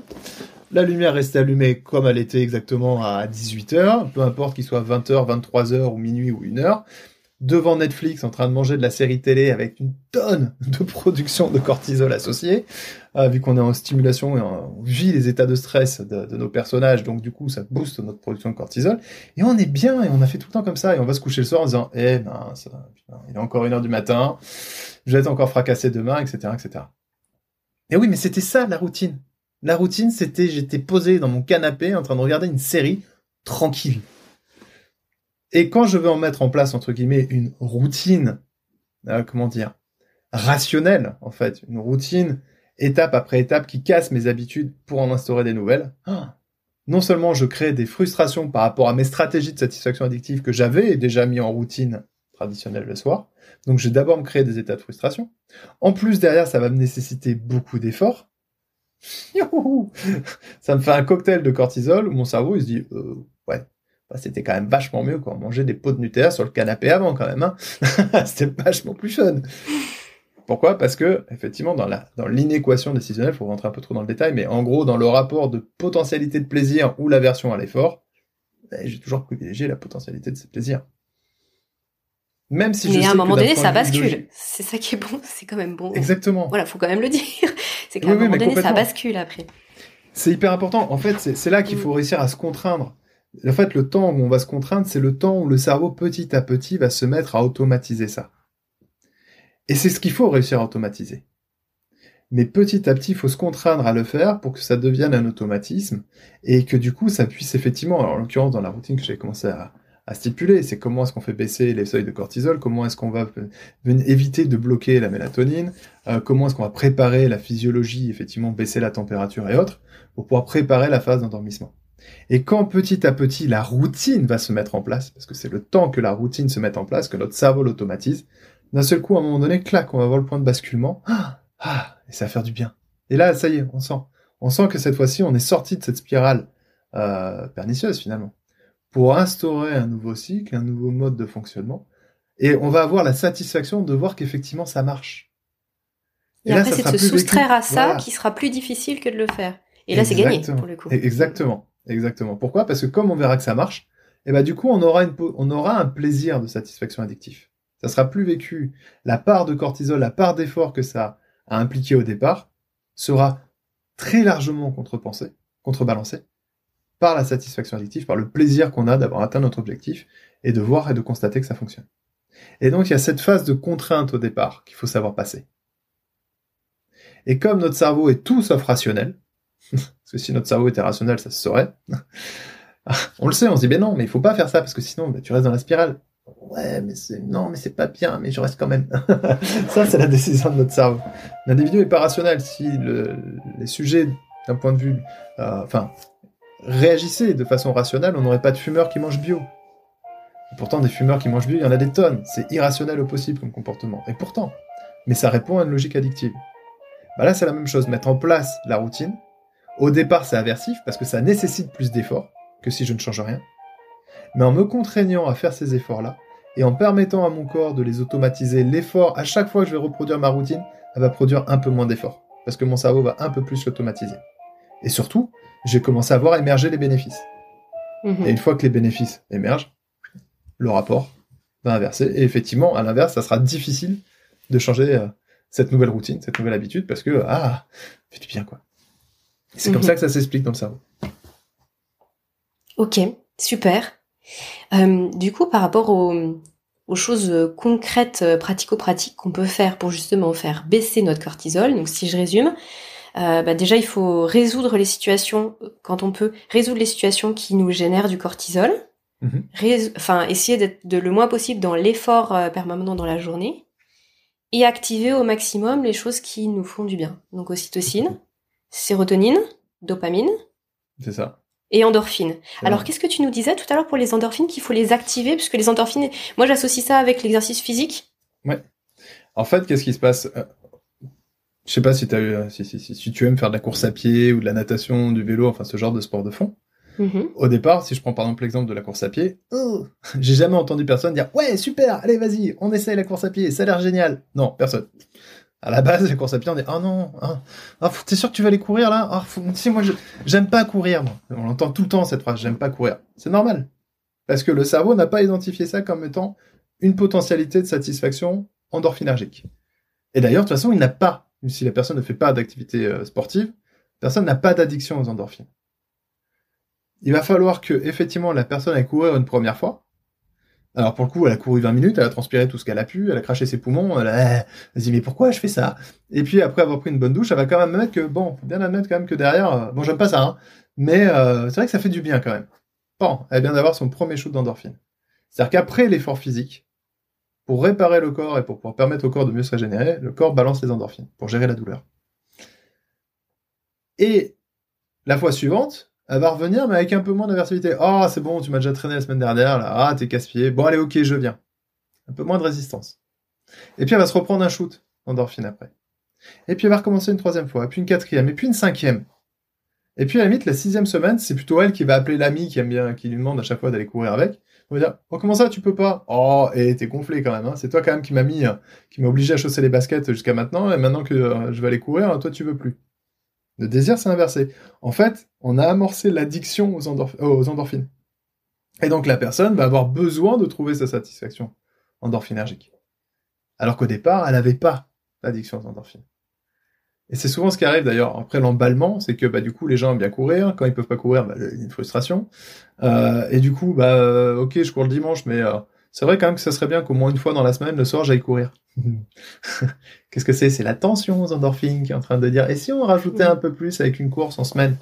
La lumière reste allumée comme elle était exactement à 18h, peu importe qu'il soit 20h, 23h ou minuit ou 1h devant Netflix en train de manger de la série télé avec une tonne de production de cortisol associée, euh, vu qu'on est en stimulation et on vit les états de stress de, nos personnages, donc du coup ça booste notre production de cortisol, et on est bien, et on a fait tout le temps comme ça, et on va se coucher le soir en disant, eh ben, il est encore une heure du matin, je vais être encore fracassé demain, etc., etc. Et oui, mais c'était ça la routine. La routine, c'était j'étais posé dans mon canapé en train de regarder une série tranquille. Et quand je veux en mettre en place, entre guillemets, une routine, euh, comment dire, rationnelle, en fait, une routine étape après étape qui casse mes habitudes pour en instaurer des nouvelles, ah, non seulement je crée des frustrations par rapport à mes stratégies de satisfaction addictive que j'avais déjà mis en routine traditionnelle le soir, donc je vais d'abord me créer des états de frustration. En plus, derrière, ça va me nécessiter beaucoup d'efforts. ça me fait un cocktail de cortisol où mon cerveau il se dit euh, bah, c'était quand même vachement mieux quand on mangeait des pots de Nutella sur le canapé avant quand même. Hein c'était vachement plus fun. Pourquoi? Parce que effectivement dans la dans l'inéquation décisionnelle, faut rentrer un peu trop dans le détail, mais en gros dans le rapport de potentialité de plaisir ou l'aversion à l'effort, bah, j'ai toujours privilégié la potentialité de ce plaisir. Même si je à un moment donné, ça bascule. C'est ça qui est bon, c'est quand même bon. Exactement. Voilà, faut quand même le dire. C'est qu'à un moment donné, ça bascule après. C'est hyper important. En fait, c'est là qu'il faut mm. réussir à se contraindre. En fait, le temps où on va se contraindre, c'est le temps où le cerveau, petit à petit, va se mettre à automatiser ça. Et c'est ce qu'il faut réussir à automatiser. Mais petit à petit, il faut se contraindre à le faire pour que ça devienne un automatisme et que du coup, ça puisse effectivement, alors en l'occurrence dans la routine que j'ai commencé à, stipuler, c'est comment est-ce qu'on fait baisser les seuils de cortisol, comment est-ce qu'on va éviter de bloquer la mélatonine, euh, comment est-ce qu'on va préparer la physiologie, effectivement baisser la température et autres, pour pouvoir préparer la phase d'endormissement. Et quand petit à petit la routine va se mettre en place, parce que c'est le temps que la routine se mette en place, que notre cerveau l'automatise, d'un seul coup, à un moment donné, clac, on va voir le point de basculement, ah, ah, et ça va faire du bien. Et là, ça y est, on sent. On sent que cette fois-ci, on est sorti de cette spirale euh, pernicieuse finalement, pour instaurer un nouveau cycle, un nouveau mode de fonctionnement, et on va avoir la satisfaction de voir qu'effectivement ça marche. Et, après, c'est de se soustraire à ça qui sera plus difficile que de le faire. Et là, c'est gagné pour le coup. Exactement. Exactement. Pourquoi? Parce que comme on verra que ça marche, et eh ben du coup on aura, une, on aura un plaisir de satisfaction addictif. Ça sera plus vécu. La part de cortisol, la part d'effort que ça a impliqué au départ, sera très largement contrepensée, contrebalancée par la satisfaction addictive, par le plaisir qu'on a d'avoir atteint notre objectif et de voir et de constater que ça fonctionne. Et donc il y a cette phase de contrainte au départ qu'il faut savoir passer. Et comme notre cerveau est tout sauf rationnel, parce que si notre cerveau était rationnel, ça se saurait. on le sait, on se dit, ben non, mais il faut pas faire ça, parce que sinon, ben, tu restes dans la spirale. Ouais, mais c'est, non, mais c'est pas bien, mais je reste quand même. ça, c'est la décision de notre cerveau. L'individu est pas rationnel. Si les sujets, d'un point de vue, euh, réagissaient de façon rationnelle, on n'aurait pas de fumeurs qui mangent bio. pourtant, des fumeurs qui mangent bio, il y en a des tonnes. C'est irrationnel au possible comme comportement. Et pourtant, mais ça répond à une logique addictive. Bah là, c'est la même chose. Mettre en place la routine, au départ, c'est aversif parce que ça nécessite plus d'efforts que si je ne change rien. Mais en me contraignant à faire ces efforts-là, et en permettant à mon corps de les automatiser, l'effort, à chaque fois que je vais reproduire ma routine, elle va produire un peu moins d'efforts. Parce que mon cerveau va un peu plus l'automatiser. Et surtout, j'ai commencé à voir émerger les bénéfices. Mhm. Et une fois que les bénéfices émergent, le rapport va inverser. Et effectivement, à l'inverse, ça sera difficile de changer euh, cette nouvelle routine, cette nouvelle habitude, parce que, ah, fait du bien, quoi. C'est comme mhm. ça que ça s'explique dans le cerveau. Ok, super. Euh, du coup, par rapport aux, choses concrètes, euh, pratico-pratiques qu'on peut faire pour justement faire baisser notre cortisol, donc si je résume, euh, bah déjà il faut résoudre les situations, quand on peut, résoudre les situations qui nous génèrent du cortisol, mhm. enfin essayer d'être de le moins possible dans l'effort permanent dans la journée, et activer au maximum les choses qui nous font du bien. Donc ocytocine, sérotonine, dopamine. C'est ça. Et endorphine. Alors, qu'est-ce que tu nous disais tout à l'heure pour les endorphines qu'il faut les activer? Puisque les endorphines, moi j'associe ça avec l'exercice physique. Ouais. En fait, qu'est-ce qui se passe? Euh, Je sais pas si, as eu, si, si, si, tu aimes faire de la course à pied ou de la natation, du vélo, enfin ce genre de sport de fond. Mm-hmm. Au départ, si je prends par exemple l'exemple de la course à pied, oh, j'ai jamais entendu personne dire ouais super, allez vas-y, on essaye la course à pied, ça a l'air génial. Non, personne à la base, les courses à pied, on dit oh non, ah, ah t'es sûr que tu vas aller courir là? Ah, moi, j'aime pas courir. On entend tout le temps cette phrase, j'aime pas courir. C'est normal. Parce que le cerveau n'a pas identifié ça comme étant une potentialité de satisfaction endorphinergique. Et d'ailleurs, de toute façon, il n'a pas, si la personne ne fait pas d'activité euh, sportive, personne n'a pas d'addiction aux endorphines. Il va falloir que, effectivement, la personne aille courir une première fois, alors pour le coup, elle a couru 20 minutes, elle a transpiré tout ce qu'elle a pu, elle a craché ses poumons, elle a dit mais pourquoi je fais ça? Et puis après avoir pris une bonne douche, elle va quand même admettre que bon, bien admettre quand même que derrière, euh, bon j'aime pas ça, hein, mais euh, c'est vrai que ça fait du bien quand même. Bon, elle vient d'avoir son premier shoot d'endorphine. C'est-à-dire qu'après l'effort physique, pour réparer le corps et pour pouvoir permettre au corps de mieux se régénérer, le corps balance les endorphines pour gérer la douleur. Et la fois suivante, elle va revenir, mais avec un peu moins d'aversité. Oh, c'est bon, tu m'as déjà traîné la semaine dernière, là. Ah, t'es casse-pied. Bon, allez, ok, je viens. Un peu moins de résistance. Et puis, elle va se reprendre un shoot endorphine après. Et puis, elle va recommencer une troisième fois, puis une quatrième, et puis une cinquième. Et puis à la limite, la sixième semaine, c'est plutôt elle qui va appeler l'ami qui aime bien, qui lui demande à chaque fois d'aller courir avec. On va dire, oh, comment ça, tu peux pas? Oh, et t'es gonflé quand même. Hein. C'est toi quand même qui m'a mis, euh, qui m'a obligé à chausser les baskets jusqu'à maintenant, et maintenant que euh, je vais aller courir, toi tu veux plus. Le désir, c'est inversé. En fait, on a amorcé l'addiction aux, aux endorphines. Et donc la personne va avoir besoin de trouver sa satisfaction endorphinergique. Alors qu'au départ, elle n'avait pas l'addiction aux endorphines. Et c'est souvent ce qui arrive d'ailleurs après l'emballement, c'est que bah, du coup les gens aiment bien courir, quand ils peuvent pas courir, bah, une frustration. Euh, et du coup, bah euh, ok, je cours le dimanche, mais euh, c'est vrai quand même que ça serait bien qu'au moins une fois dans la semaine, le soir, j'aille courir. Qu'est-ce que c'est? C'est la tension aux endorphines qui est en train de dire, et si on rajoutait un peu plus avec une course en semaine?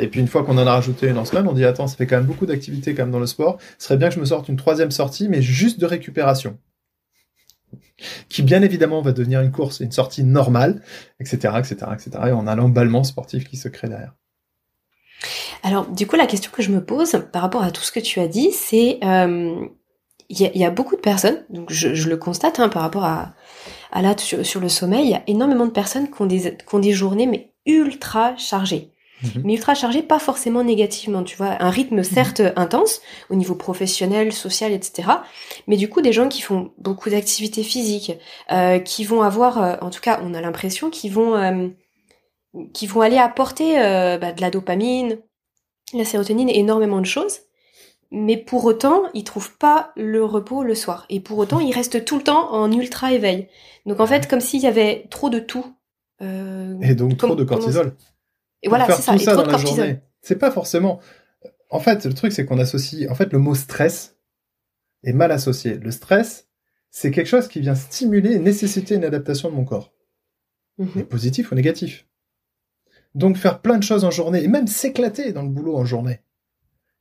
Et puis une fois qu'on en a rajouté une en semaine, on dit attends, ça fait quand même beaucoup d'activités quand même dans le sport. Ce serait bien que je me sorte une troisième sortie, mais juste de récupération qui bien évidemment va devenir une course, une sortie normale, etc., etc., etc. Et on a l'emballement sportif qui se crée derrière. Alors, du coup, la question que je me pose par rapport à tout ce que tu as dit, c'est euh, il y, a beaucoup de personnes, donc je, le constate hein, par rapport à, à là sur, le sommeil, il y a énormément de personnes qui ont des, qui ont des journées mais ultra chargées. Mhm. mais ultra chargé, pas forcément négativement, tu vois, un rythme mhm. certes intense au niveau professionnel, social, etc. Mais du coup, des gens qui font beaucoup d'activités physiques, euh, qui vont avoir, euh, en tout cas, on a l'impression qu'ils vont, euh, qui vont aller apporter bah, de la dopamine, la sérotonine, énormément de choses. Mais pour autant, ils trouvent pas le repos le soir. Et pour autant, ils restent tout le temps en ultra éveil. Donc en fait, comme s'il y avait trop de tout. et donc trop de cortisol. Et voilà, c'est ça. ça dans la journée. C'est pas forcément. En fait, le truc, c'est qu'on associe. En fait, le mot stress est mal associé. Le stress, c'est quelque chose qui vient stimuler et nécessiter une adaptation de mon corps. Mhm. positif ou négatif. Donc, faire plein de choses en journée, et même s'éclater dans le boulot en journée.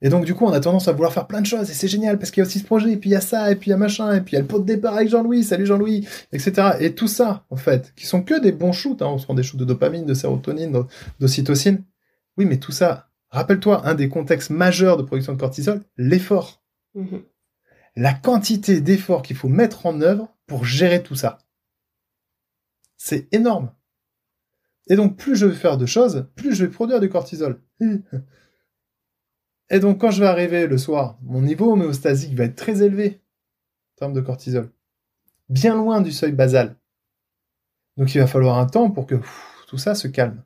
Et donc, du coup, on a tendance à vouloir faire plein de choses, et c'est génial, parce qu'il y a aussi ce projet, et puis il y a ça, et puis il y a machin, et puis il y a le pot de départ avec Jean-Louis, salut Jean-Louis, etc. Et tout ça, en fait, qui sont que des bons shoots, hein, on se rend des shoots de dopamine, de sérotonine, d'ocytocine. Oui, mais tout ça, rappelle-toi, un des contextes majeurs de production de cortisol, l'effort. Mm-hmm. La quantité d'efforts qu'il faut mettre en œuvre pour gérer tout ça. C'est énorme. Et donc, plus je vais faire de choses, plus je vais produire du cortisol. Et donc, quand je vais arriver le soir, mon niveau homéostasique va être très élevé en termes de cortisol. Bien loin du seuil basal. Donc, il va falloir un temps pour que tout ça se calme.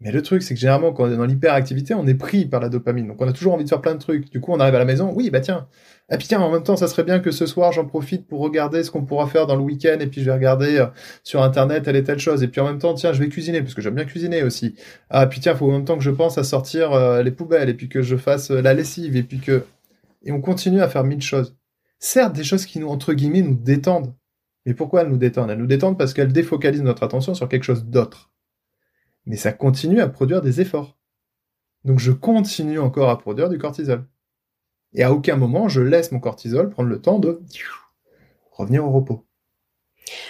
Mais le truc, c'est que généralement, quand on est dans l'hyperactivité, on est pris par la dopamine. Donc, on a toujours envie de faire plein de trucs. Du coup, on arrive à la maison. Oui, bah tiens. Et puis tiens, en même temps, ça serait bien que ce soir, j'en profite pour regarder ce qu'on pourra faire dans le week-end. Et puis, je vais regarder euh, sur Internet telle et telle chose. Et puis, en même temps, tiens, je vais cuisiner parce que j'aime bien cuisiner aussi. Ah, puis tiens, faut en même temps que je pense à sortir euh, les poubelles. Et puis que je fasse euh, la lessive. Et puis que, et on continue à faire mille choses. Certes, des choses qui nous, entre guillemets, nous détendent. Mais pourquoi elles nous détendent? Elles nous détendent parce qu'elles défocalisent notre attention sur quelque chose d'autre mais ça continue à produire des efforts. Donc je continue encore à produire du cortisol. Et à aucun moment je laisse mon cortisol prendre le temps de revenir au repos.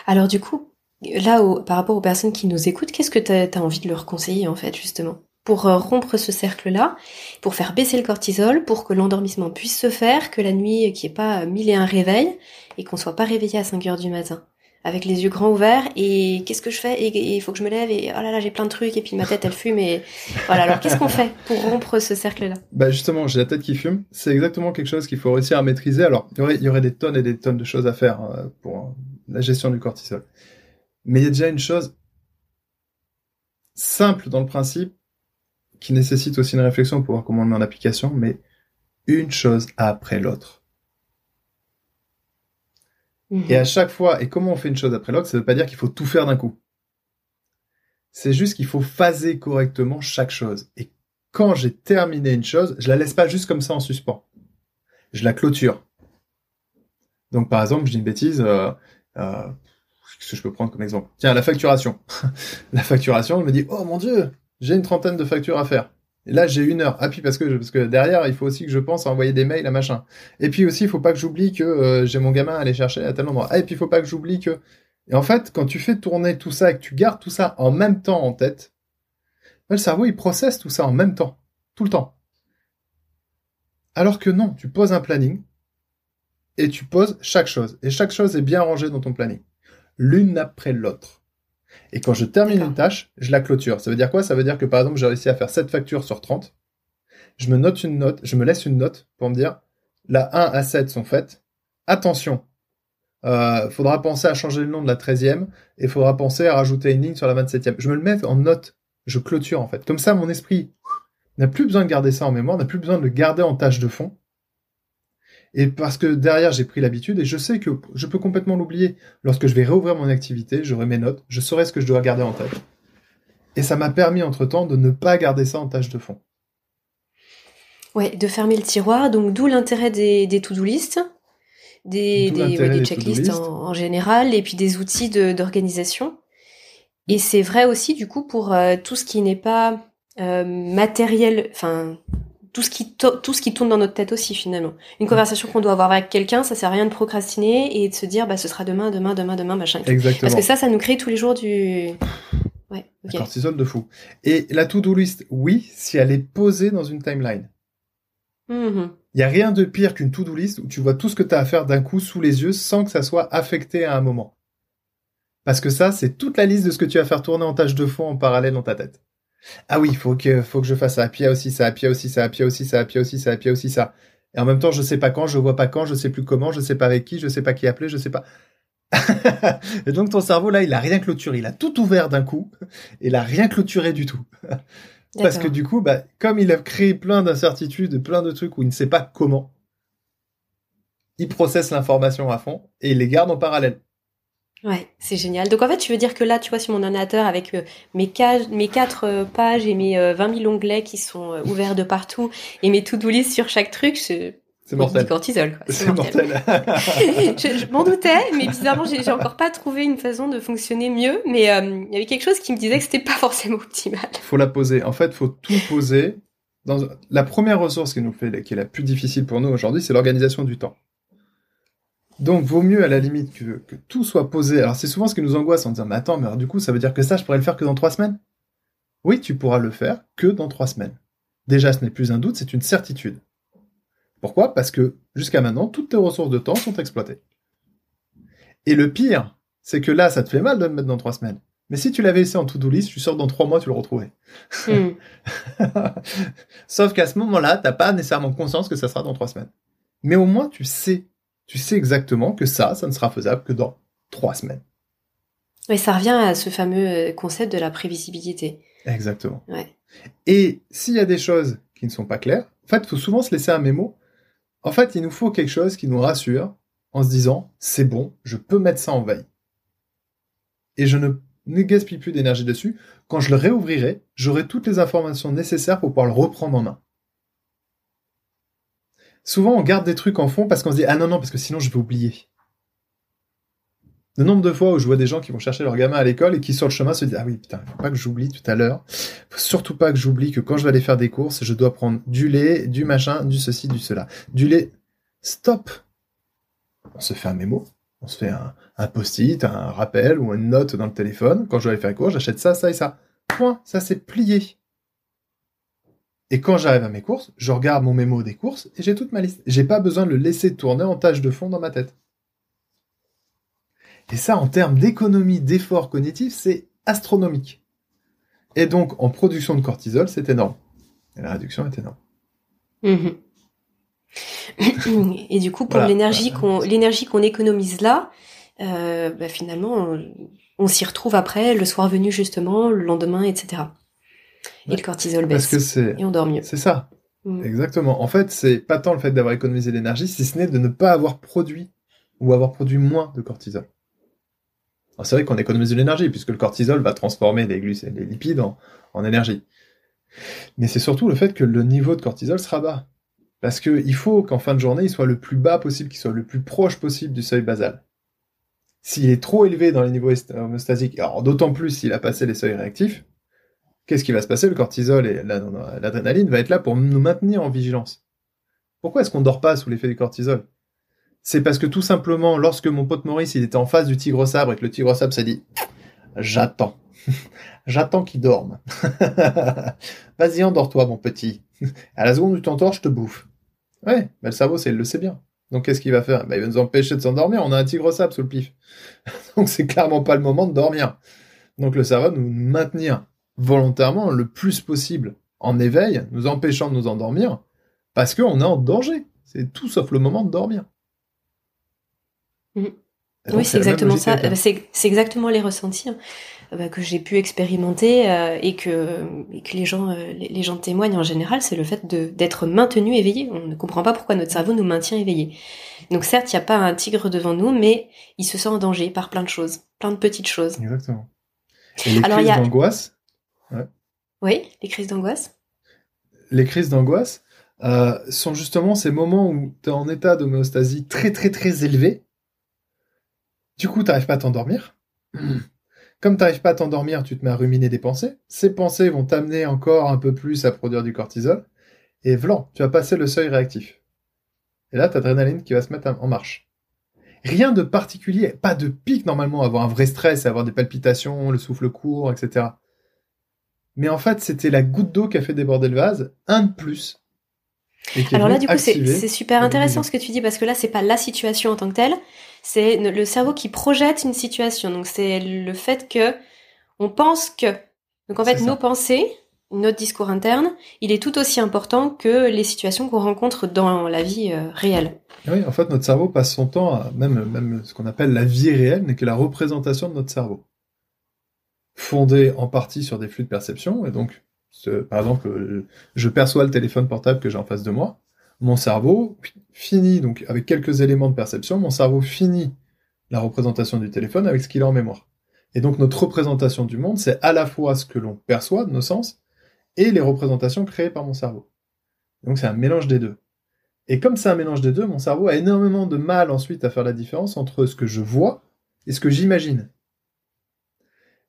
Alors du coup, là, par rapport aux personnes qui nous écoutent, qu'est-ce que tu as, envie de leur conseiller en fait justement? Pour euh, rompre ce cercle-là, pour faire baisser le cortisol, pour que l'endormissement puisse se faire, que la nuit, qu'il n'y ait pas mille et un réveils, et qu'on soit pas réveillé à 5 heures du matin? Avec les yeux grands ouverts et qu'est-ce que je fais et il faut que je me lève et oh là là j'ai plein de trucs et puis ma tête elle fume et voilà. Alors qu'est-ce qu'on fait pour rompre ce cercle là Bah justement j'ai la tête qui fume. C'est exactement quelque chose qu'il faut réussir à maîtriser. Alors il y aurait, il y aurait des tonnes et des tonnes de choses à faire euh, pour la gestion du cortisol. Mais il y a déjà une chose simple dans le principe qui nécessite aussi une réflexion pour voir comment on le met en application mais une chose après l'autre et à mhm. chaque fois, et comment on fait une chose après l'autre, ça veut pas dire qu'il faut tout faire d'un coup. C'est juste qu'il faut phaser correctement chaque chose. Et quand j'ai terminé une chose, je la laisse pas juste comme ça en suspens. Je la clôture. Donc par exemple, je dis une bêtise, euh, euh, ce que je peux prendre comme exemple? Tiens, la facturation. la facturation, je me dis, oh mon dieu, j'ai une trentaine de factures à faire. Et là, j'ai une heure. Ah, puis parce que, parce que derrière, il faut aussi que je pense à envoyer des mails à machin. Et puis aussi, il faut pas que j'oublie que euh, j'ai mon gamin à aller chercher à tel endroit. Ah, et puis il faut pas que j'oublie que... Et en fait, quand tu fais tourner tout ça et que tu gardes tout ça en même temps en tête, le cerveau, il processe tout ça en même temps. Tout le temps. Alors que non, tu poses un planning et tu poses chaque chose. Et chaque chose est bien rangée dans ton planning. L'une après l'autre. Et quand je termine une tâche, je la clôture. Ça veut dire quoi? Ça veut dire que par exemple, j'ai réussi à faire 7 factures sur 30. Je me note une note, je me laisse une note pour me dire la 1 à 7 sont faites. Attention, euh, faudra penser à changer le nom de la 13e et faudra penser à rajouter une ligne sur la 27e. Je me le mets en note, je clôture en fait. Comme ça, mon esprit n'a plus besoin de garder ça en mémoire, n'a plus besoin de le garder en tâche de fond. Et parce que derrière, j'ai pris l'habitude et je sais que je peux complètement l'oublier. Lorsque je vais réouvrir mon activité, j'aurai mes notes, je saurai ce que je dois garder en tête. Et ça m'a permis entre-temps de ne pas garder ça en tâche de fond. Ouais, de fermer le tiroir, donc d'où l'intérêt des, des to-do list, des, des, ouais, checklists en, en général, et puis des outils de- d'organisation. Et c'est vrai aussi, du coup, pour euh, tout ce qui n'est pas euh, matériel, enfin, tout ce, qui to- tout ce qui tourne dans notre tête aussi, finalement. Une conversation qu'on doit avoir avec quelqu'un, ça sert à rien de procrastiner et de se dire, bah, ce sera demain, demain, demain, demain, machin. Exactement. Parce que ça, ça nous crée tous les jours du... Ouais, Un ok. cortisol de fou. Et la to-do list, oui, si elle est posée dans une timeline. Mhm. Il y a rien de pire qu'une to-do list où tu vois tout ce que tu as à faire d'un coup sous les yeux sans que ça soit affecté à un moment. Parce que ça, c'est toute la liste de ce que tu vas faire tourner en tâche de fond en parallèle dans ta tête. Ah oui, faut que, faut que je fasse ça. Puis il y a aussi ça, puis il y a aussi ça, puis il y a aussi ça, puis il y a aussi ça, puis il y a aussi ça. Et en même temps, je sais pas quand, je vois pas quand, je sais plus comment, je sais pas avec qui, je sais pas qui appeler, je sais pas. et donc ton cerveau là, il a rien clôturé, il a tout ouvert d'un coup, et il a rien clôturé du tout. Parce que du coup, bah, comme il a créé plein d'incertitudes, plein de trucs où il ne sait pas comment, il processe l'information à fond et il les garde en parallèle. Ouais, c'est génial. Donc en fait, tu veux dire que là, tu vois, sur mon ordinateur, avec euh, mes, quatre euh, pages et mes euh, 20 000 onglets qui sont euh, ouverts de partout et mes to-do list sur chaque truc, c'est C'est mortel. cortisol. quoi. C'est mortel. je je m'en doutais, mais bizarrement, j'ai encore pas trouvé une façon de fonctionner mieux. Mais euh, il y avait quelque chose qui me disait que c'était pas forcément optimal. faut la poser. En fait, faut tout poser. Dans... La première ressource qui nous fait, qui est la plus difficile pour nous aujourd'hui, c'est l'organisation du temps. Donc, vaut mieux à la limite que, que tout soit posé. Alors, c'est souvent ce qui nous angoisse en disant, mais attends, mais alors, du coup, ça veut dire que ça, je pourrais le faire que dans trois semaines? Oui, tu pourras le faire que dans trois semaines. Déjà, ce n'est plus un doute, c'est une certitude. Pourquoi? Parce que jusqu'à maintenant, toutes tes ressources de temps sont exploitées. Et le pire, c'est que là, ça te fait mal de le mettre dans trois semaines. Mais si tu l'avais laissé en to-do list, je suis sûr que dans trois mois, tu le retrouvais. Hmm. Sauf qu'à ce moment-là, t'as pas nécessairement conscience que ça sera dans trois semaines. Mais au moins, tu sais. Tu sais exactement que ça, ça ne sera faisable que dans trois semaines. Et ça revient à ce fameux euh, concept de la prévisibilité. Exactement. Ouais. Et s'il y a des choses qui ne sont pas claires, en fait, il faut souvent se laisser un mémo. En fait, il nous faut quelque chose qui nous rassure en se disant, c'est bon, je peux mettre ça en veille. Et je ne, ne gaspille plus d'énergie dessus. Quand je le réouvrirai, j'aurai toutes les informations nécessaires pour pouvoir le reprendre en main. Souvent, on garde des trucs en fond parce qu'on se dit, ah non, non, parce que sinon je vais oublier. Le nombre de fois où je vois des gens qui vont chercher leur gamin à l'école et qui sur le chemin se disent ah oui putain faut pas que j'oublie tout à l'heure. Surtout pas que j'oublie que quand je vais aller faire des courses je dois prendre du lait du machin du ceci du cela. Du lait stop. On se fait un mémo on se fait un, un post-it un rappel ou une note dans le téléphone. Quand je vais aller faire les courses j'achète ça ça et ça. Point. Ça c'est plié et quand j'arrive à mes courses je regarde mon mémo des courses et j'ai toute ma liste j'ai pas besoin de le laisser tourner en tâche de fond dans ma tête et ça, en termes d'économie, d'effort cognitif, c'est astronomique. Et donc, en production de cortisol, c'est énorme. Et la réduction est énorme. Mhm. Et du coup, pour Voilà. l'énergie Voilà. qu'on l'énergie qu'on économise là, euh, bah, finalement, on, on s'y retrouve après, le soir venu justement, le lendemain, etc. Et Ouais. le cortisol Parce baisse. que Et on dort mieux. c'est ça. Mm. Exactement. En fait, c'est pas tant le fait d'avoir économisé l'énergie, si ce n'est de ne pas avoir produit ou avoir produit moins de cortisol. Alors, c'est vrai qu'on économise de l'énergie puisque le cortisol va transformer les glucides, les lipides en, en énergie. Mais c'est surtout le fait que le niveau de cortisol sera bas. Parce que il faut qu'en fin de journée, il soit le plus bas possible, qu'il soit le plus proche possible du seuil basal. S'il est trop élevé dans les niveaux homostasiques, alors d'autant plus s'il a passé les seuils réactifs, qu'est-ce qui va se passer? Le cortisol et la- l'adrénaline va être là pour nous maintenir en vigilance. Pourquoi est-ce qu'on dort pas sous l'effet du cortisol? C'est parce que tout simplement, lorsque mon pote Maurice il était en face du tigre sabre et que le tigre sabre s'est dit J'attends. J'attends qu'il dorme. Vas-y, endors-toi, mon petit. À la seconde où tu t'endors, je te bouffe. Ouais, mais le cerveau, c'est, il le sait bien. Donc qu'est-ce qu'il va faire? Bah, Il va nous empêcher de s'endormir. On a un tigre sabre sous le pif. Donc c'est clairement pas le moment de dormir. Donc le cerveau nous maintenir volontairement le plus possible en éveil, nous empêchant de nous endormir, parce qu'on est en danger. C'est tout sauf le moment de dormir. Mm. Oui, c'est exactement ça. C'est exactement les ressentis hein, bah, que j'ai pu expérimenter euh, et, que, que les gens euh, les, gens témoignent en général. C'est le fait d'être maintenu éveillé. On ne comprend pas pourquoi notre cerveau nous maintient éveillé. Donc certes, il n'y a pas un tigre devant nous, mais il se sent en danger par plein de choses, plein de petites choses. Exactement. Et les crises d'angoisse. Oui, les crises d'angoisse. Les crises d'angoisse euh, sont justement ces moments où tu es en état d'homéostasie très très très élevé du coup, t'arrives pas à t'endormir. Comme t'arrives pas à t'endormir, tu te mets à ruminer des pensées. Ces pensées vont t'amener encore un peu plus à produire du cortisol. Et vlan, tu vas passer le seuil réactif. Et là, t'as l'adrénaline qui va se mettre en marche. Rien de particulier, pas de pic normalement, avoir un vrai stress, avoir des palpitations, le souffle court, etc. Mais en fait, c'était la goutte d'eau qui a fait déborder le vase, un de plus. Alors là, du coup, c'est super intéressant ce que tu dis parce que là, c'est pas la situation en tant que telle, c'est le cerveau qui projette une situation. Donc c'est le fait que on pense que. Donc en fait, nos pensées, notre discours interne, il est tout aussi important que les situations qu'on rencontre dans la vie euh, réelle. Oui, en fait, notre cerveau passe son temps à même même ce qu'on appelle la vie réelle n'est que la représentation de notre cerveau, fondée en partie sur des flux de perception et donc par exemple, je perçois le téléphone portable que j'ai en face de moi. Mon cerveau finit, donc avec quelques éléments de perception, mon cerveau finit la représentation du téléphone avec ce qu'il a en mémoire. Et donc notre représentation du monde, c'est à la fois ce que l'on perçoit de nos sens et les représentations créées par mon cerveau. Donc c'est un mélange des deux. Et comme c'est un mélange des deux, mon cerveau a énormément de mal ensuite à faire la différence entre ce que je vois et ce que j'imagine.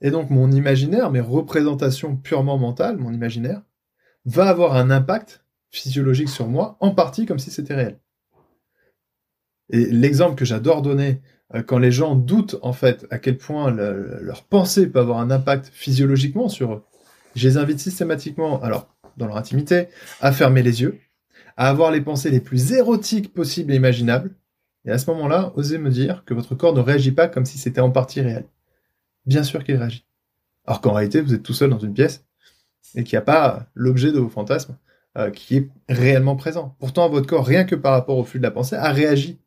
Et donc mon imaginaire, mes représentations purement mentales, mon imaginaire, va avoir un impact physiologique sur moi, en partie comme si c'était réel. Et l'exemple que j'adore donner euh, quand les gens doutent en fait à quel point leur pensée peut avoir un impact physiologiquement sur eux, je les invite systématiquement, alors dans leur intimité, à fermer les yeux, à avoir les pensées les plus érotiques possibles et imaginables, et à ce moment-là, osez me dire que votre corps ne réagit pas comme si c'était en partie réel bien sûr qu'il réagit. Alors qu'en réalité, vous êtes tout seul dans une pièce et qu'il n'y a pas l'objet de vos fantasmes euh, qui est réellement présent. Pourtant, votre corps, rien que par rapport au flux de la pensée, a réagi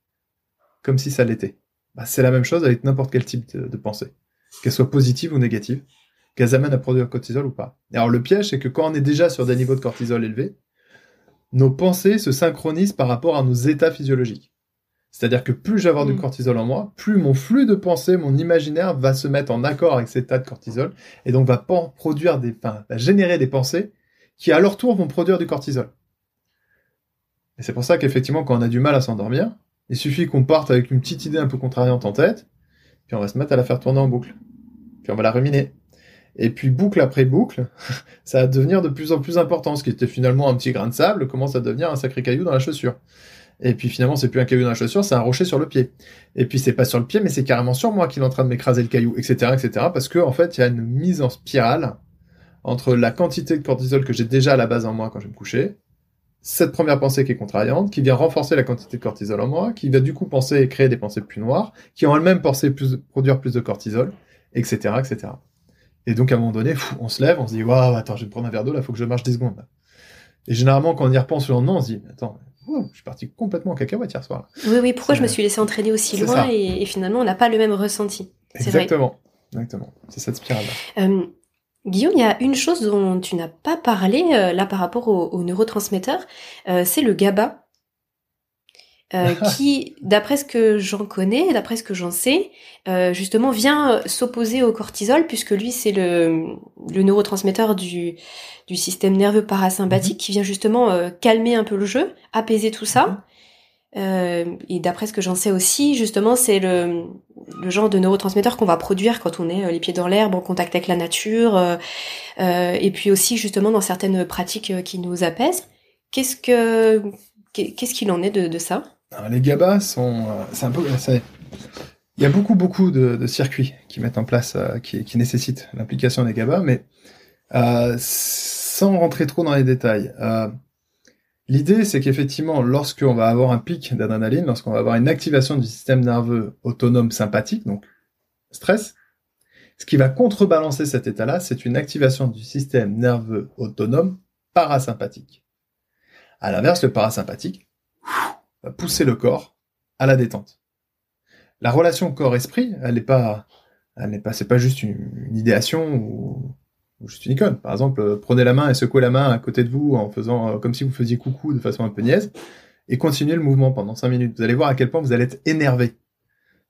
comme si ça l'était. Bah, c'est la même chose avec n'importe quel type de, pensée, qu'elle soit positive ou négative, qu'elle amène à produire cortisol ou pas. alors le piège, c'est que quand on est déjà sur des niveaux de cortisol élevés, nos pensées se synchronisent par rapport à nos états physiologiques. C'est-à-dire que plus j'avais du mm. cortisol en moi, plus mon flux de pensée, mon imaginaire va se mettre en accord avec cet état de cortisol et donc va produire des, enfin, va générer des pensées qui à leur tour vont produire du cortisol. Et c'est pour ça qu'effectivement, quand on a du mal à s'endormir, il suffit qu'on parte avec une petite idée un peu contrariante en tête, puis on va se mettre à la faire tourner en boucle. Puis on va la ruminer. Et puis boucle après boucle, ça va devenir de plus en plus important. Ce qui était finalement un petit grain de sable commence à devenir un sacré caillou dans la chaussure. Et puis finalement, c'est plus un caillou dans la chaussure, c'est un rocher sur le pied. Et puis c'est pas sur le pied, mais c'est carrément sur moi qu'il est en train de m'écraser le caillou, etc., etc. Parce que en fait, il y a une mise en spirale entre la quantité de cortisol que j'ai déjà à la base en moi quand je vais me coucher, cette première pensée qui est contrariante, qui vient renforcer la quantité de cortisol en moi, qui va du coup penser et créer des pensées plus noires, qui ont elles-mêmes pensé plus, produire plus de cortisol, etc., etc. Et donc à un moment donné, on se lève, on se dit waouh, attends, je vais prendre un verre d'eau, là, faut que je marche 10 secondes. Et généralement, quand on y repense le lendemain, on se dit attends, je suis parti complètement en cacahuète hier soir. Oui, oui, pourquoi je me suis laissé entraîner aussi loin et, finalement on n'a pas le même ressenti. Exactement, exactement. C'est cette spirale. Euh, Guillaume, il y a une chose dont tu n'as pas parlé euh, là par rapport aux neurotransmetteurs, euh, c'est le GABA. Euh, qui, d'après ce que j'en connais, d'après ce que j'en sais, euh, justement vient euh, s'opposer au cortisol puisque lui c'est le, le neurotransmetteur du, du système nerveux parasympathique mhm. qui vient justement calmer un peu le jeu, apaiser tout ça. Mhm. et d'après ce que j'en sais aussi, justement, c'est le, le genre de neurotransmetteur qu'on va produire quand on est les pieds dans l'herbe, en contact avec la nature, et puis aussi justement dans certaines pratiques qui nous apaisent. Qu'est-ce que qu'est-ce qu'il en est de, de ça? Les GABA sont, euh, c'est un peu, il y a beaucoup beaucoup de, circuits qui mettent en place, euh, qui, nécessitent l'implication des GABA, mais euh, sans rentrer trop dans les détails. L'idée, c'est qu'effectivement, lorsqu'on va avoir un pic d'adrénaline, lorsqu'on va avoir une activation du système nerveux autonome sympathique, donc stress, Ce qui va contrebalancer cet état-là, c'est une activation du système nerveux autonome parasympathique. À l'inverse, le parasympathique pousser le corps à la détente. La relation corps-esprit, elle n'est pas, elle n'est pas, c'est pas juste une, idéation ou, juste une icône. Par exemple, prenez la main et secouez la main à côté de vous en faisant euh, comme si vous faisiez coucou de façon un peu niaise et continuez le mouvement pendant 5 minutes. Vous allez voir à quel point vous allez être énervé.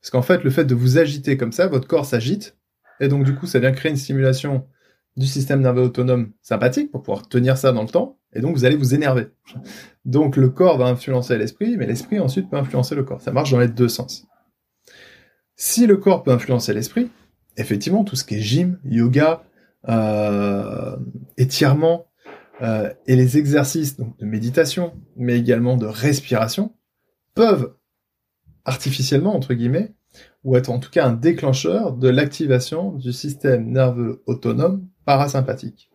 Parce qu'en fait, le fait de vous agiter comme ça, votre corps s'agite, et donc du coup, ça vient créer une stimulation du système nerveux autonome sympathique pour pouvoir tenir ça dans le temps, et donc vous allez vous énerver. Donc le corps va influencer l'esprit, mais l'esprit ensuite peut influencer le corps. Ça marche dans les deux sens. Si le corps peut influencer l'esprit, effectivement, tout ce qui est gym, yoga, euh, étirement, euh, et les exercices de méditation, mais également de respiration, peuvent artificiellement, entre guillemets, ou être en tout cas un déclencheur de l'activation du système nerveux autonome parasympathique.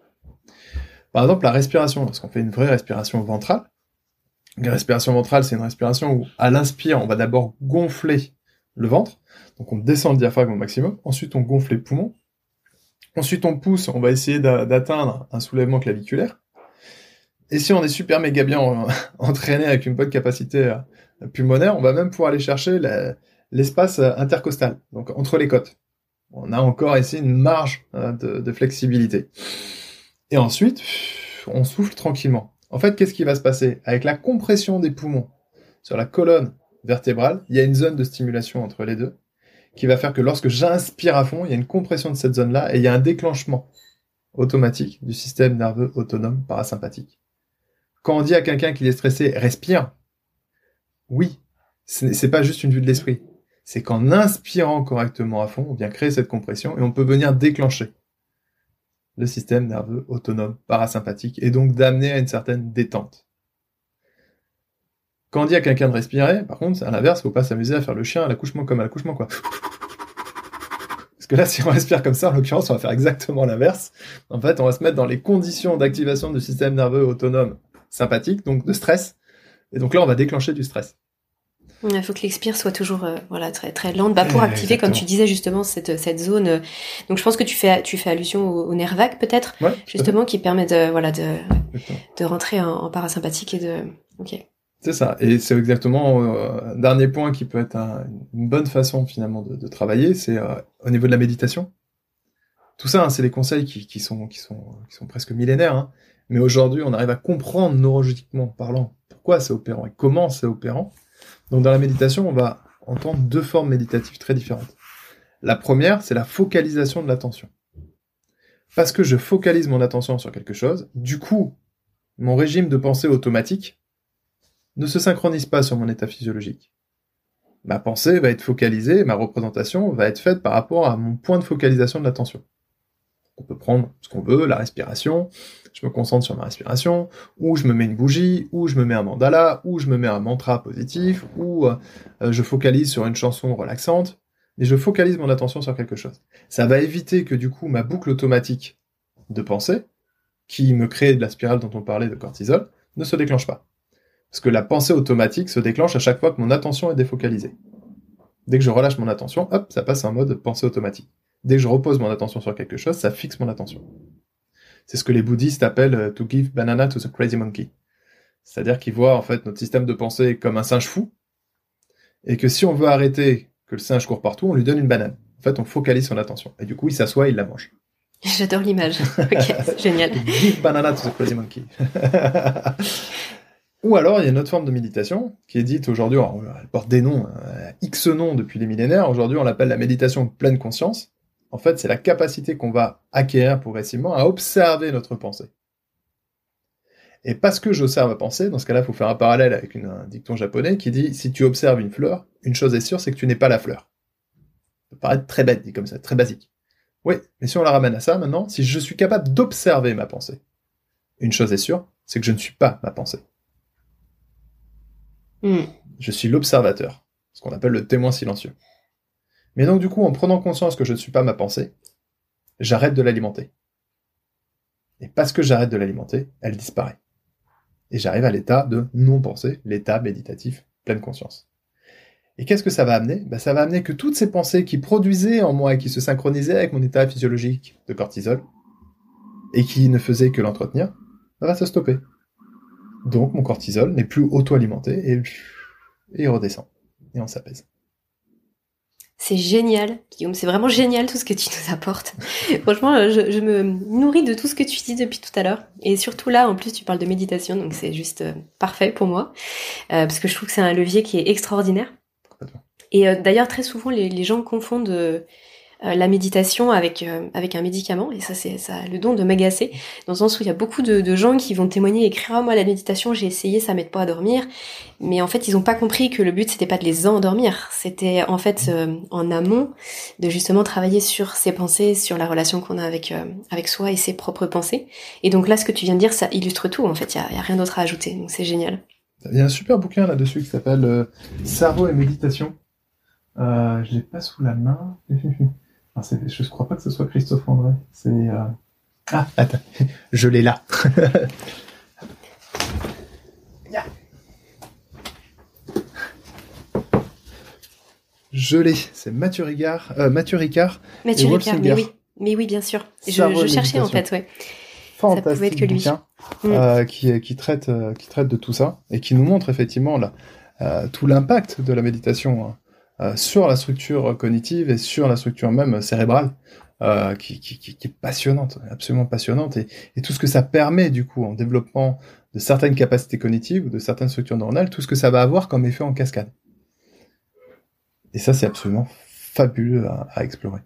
Par exemple, la respiration, lorsqu'on fait une vraie respiration ventrale, la respiration ventrale, c'est une respiration où, à l'inspire, on va d'abord gonfler le ventre, donc on descend le diaphragme au maximum, ensuite on gonfle les poumons, ensuite on pousse, on va essayer d'atteindre un soulèvement claviculaire, et si on est super méga bien entraîné avec une bonne capacité euh, pulmonaire, on va même pouvoir aller chercher l'espace euh, intercostal, donc entre les côtes. On a encore ici une marge euh, de, flexibilité. Et ensuite, on souffle tranquillement. En fait, qu'est-ce qui va se passer? Avec la compression des poumons sur la colonne vertébrale, il y a une zone de stimulation entre les deux qui va faire que lorsque j'inspire à fond, il y a une compression de cette zone-là et il y a un déclenchement automatique du système nerveux autonome parasympathique. Quand on dit à quelqu'un qu'il est stressé, respire, oui, c'est pas juste une vue de l'esprit. C'est qu'en inspirant correctement à fond, on vient créer cette compression et on peut venir déclencher le système nerveux autonome parasympathique et donc d'amener à une certaine détente. Quand on dit à quelqu'un de respirer, par contre, à l'inverse, faut pas s'amuser à faire le chien à l'accouchement comme à l'accouchement, quoi. Parce que là, si on respire comme ça, en l'occurrence, on va faire exactement l'inverse. En fait, on va se mettre dans les conditions d'activation du système nerveux autonome sympathique, donc de stress. Et donc là, on va déclencher du stress. Il faut que l'expire soit toujours euh, voilà très très lente. Bah, pour activer comme tu disais justement cette cette zone euh, donc je pense que tu fais tu fais allusion au, nerf vague peut-être justement qui permet de voilà de de rentrer en, parasympathique et de ok. C'est ça. Et c'est exactement euh, un dernier point qui peut être une bonne façon finalement de, travailler c'est au niveau de la méditation. Tout ça hein, c'est les conseils qui, qui sont qui sont qui sont presque millénaires hein. Mais aujourd'hui, on arrive à comprendre neurologiquement parlant pourquoi c'est opérant et comment c'est opérant. Donc dans la méditation, on va entendre deux formes méditatives très différentes. La première, c'est la focalisation de l'attention. Parce que je focalise mon attention sur quelque chose, du coup, mon régime de pensée automatique ne se synchronise pas sur mon état physiologique. Ma pensée va être focalisée, ma représentation va être faite par rapport à mon point de focalisation de l'attention. On peut prendre ce qu'on veut, la respiration, je me concentre sur ma respiration, ou je me mets une bougie, ou je me mets un mandala, ou je me mets un mantra positif, ou euh, je focalise sur une chanson relaxante, et je focalise mon attention sur quelque chose. Ça va éviter que du coup ma boucle automatique de pensée, qui me crée de la spirale dont on parlait de cortisol, ne se déclenche pas. Parce que la pensée automatique se déclenche à chaque fois que mon attention est défocalisée. Dès que je relâche mon attention, hop, ça passe en mode pensée automatique. Dès que je repose mon attention sur quelque chose, ça fixe mon attention. C'est ce que les bouddhistes appellent euh, to give banana to the crazy monkey. C'est-à-dire qu'ils voient en fait notre système de pensée comme un singe fou, et que si on veut arrêter que le singe court partout, on lui donne une banane. En fait, on focalise son attention. Et du coup, il s'assoit, il la mange. J'adore l'image. ok, génial. Give banana to the crazy monkey. Ou alors, il y a une autre forme de méditation qui est dite aujourd'hui, elle porte des noms, euh, X noms depuis les millénaires. Aujourd'hui, on l'appelle la méditation pleine conscience. En fait, c'est la capacité qu'on va acquérir progressivement à observer notre pensée. Et parce que j'observe ma pensée, dans ce cas-là, il faut faire un parallèle avec un dicton japonais qui dit si tu observes une fleur, une chose est sûre, c'est que tu n'es pas la fleur. Ça peut paraître très bête dit comme ça, très basique. Oui, mais si on la ramène à ça maintenant, si je suis capable d'observer ma pensée, une chose est sûre, c'est que je ne suis pas ma pensée. Hmm. Je suis l'observateur, ce qu'on appelle le témoin silencieux. Mais donc du coup, en prenant conscience que je ne suis pas ma pensée, j'arrête de l'alimenter. Et parce que j'arrête de l'alimenter, elle disparaît. Et j'arrive à l'état de non-pensée, l'état méditatif, pleine conscience. Et qu'est-ce que ça va amener? Ben, Ça va amener que toutes ces pensées qui produisaient en moi et qui se synchronisaient avec mon état physiologique de cortisol, et qui ne faisaient que l'entretenir, ça va se stopper. Donc mon cortisol n'est plus auto-alimenté et, et il redescend. Et on s'apaise. C'est génial, Guillaume. C'est vraiment génial tout ce que tu nous apportes. Franchement, je, me nourris de tout ce que tu dis depuis tout à l'heure. Et surtout là, en plus, tu parles de méditation, donc c'est juste euh, parfait pour moi. Euh, parce que je trouve que c'est un levier qui est extraordinaire. Et euh, d'ailleurs, très souvent, les, les gens confondent euh, la méditation avec euh, avec un médicament et ça c'est ça a le don de m'agacer dans le sens où il y a beaucoup de, gens qui vont témoigner et écrire ah, moi la méditation j'ai essayé ça m'aide pas à dormir. Mais en fait ils ont pas compris que le but c'était pas de les endormir. C'était en fait euh, en amont de justement travailler sur ses pensées sur la relation qu'on a avec avec soi et ses propres pensées. Et donc là ce que tu viens de dire ça illustre tout en fait. Il y a, rien d'autre à ajouter donc c'est génial. Il y a un super bouquin là-dessus qui s'appelle Cerveau et méditation. Euh, je l'ai pas sous la main je ne crois pas que ce soit Christophe André. C'est. Euh, ah, attends, je l'ai là. je l'ai, c'est Mathieu Ricard. Euh, Mathieu Ricard. Mathieu Ricard, mais oui. Mais oui, bien sûr. Je, je cherchais en fait, ouais. ça pouvait être que lui. Bouquin, mm. euh, qui, qui, traite, euh, qui traite de tout ça et qui nous montre effectivement là, euh, tout l'impact de la méditation hein. Sur la structure cognitive et sur la structure même cérébrale, euh, qui, qui, qui, est passionnante, absolument passionnante, et, et, tout ce que ça permet du coup en développement de certaines capacités cognitives ou de certaines structures neuronales, tout ce que ça va avoir comme effet en cascade. Et ça, c'est absolument fabuleux à, explorer.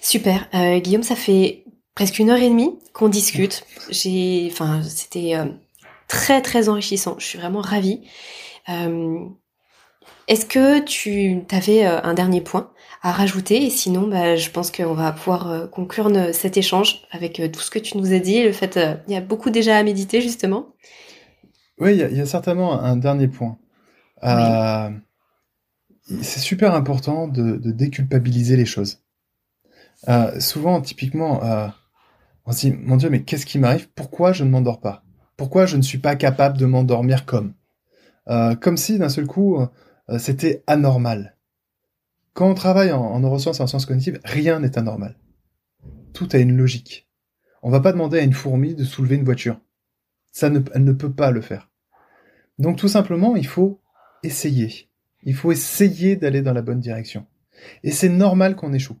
Super, euh, Guillaume, ça fait presque une heure et demie qu'on discute. J'ai, enfin, c'était euh, très très enrichissant. Je suis vraiment ravie. Euh, est-ce que tu avais euh, un dernier point à rajouter? Et sinon, bah, je pense qu'on va pouvoir euh, conclure cet échange avec euh, tout ce que tu nous as dit. Le fait, il y a beaucoup déjà à méditer justement. Oui, il y, a certainement un dernier point. c'est super important de, déculpabiliser les choses. souvent, typiquement, on se dit, mon Dieu, mais qu'est-ce qui m'arrive? Pourquoi je ne m'endors pas? Pourquoi je ne suis pas capable de m'endormir comme? Comme si d'un seul coup, c'était anormal. Quand on travaille en, neurosciences et en sciences cognitives, rien n'est anormal. Tout a une logique. On va pas demander à une fourmi de soulever une voiture. Ça elle ne peut pas le faire. Donc tout simplement, il faut essayer. Il faut essayer d'aller dans la bonne direction. Et c'est normal qu'on échoue.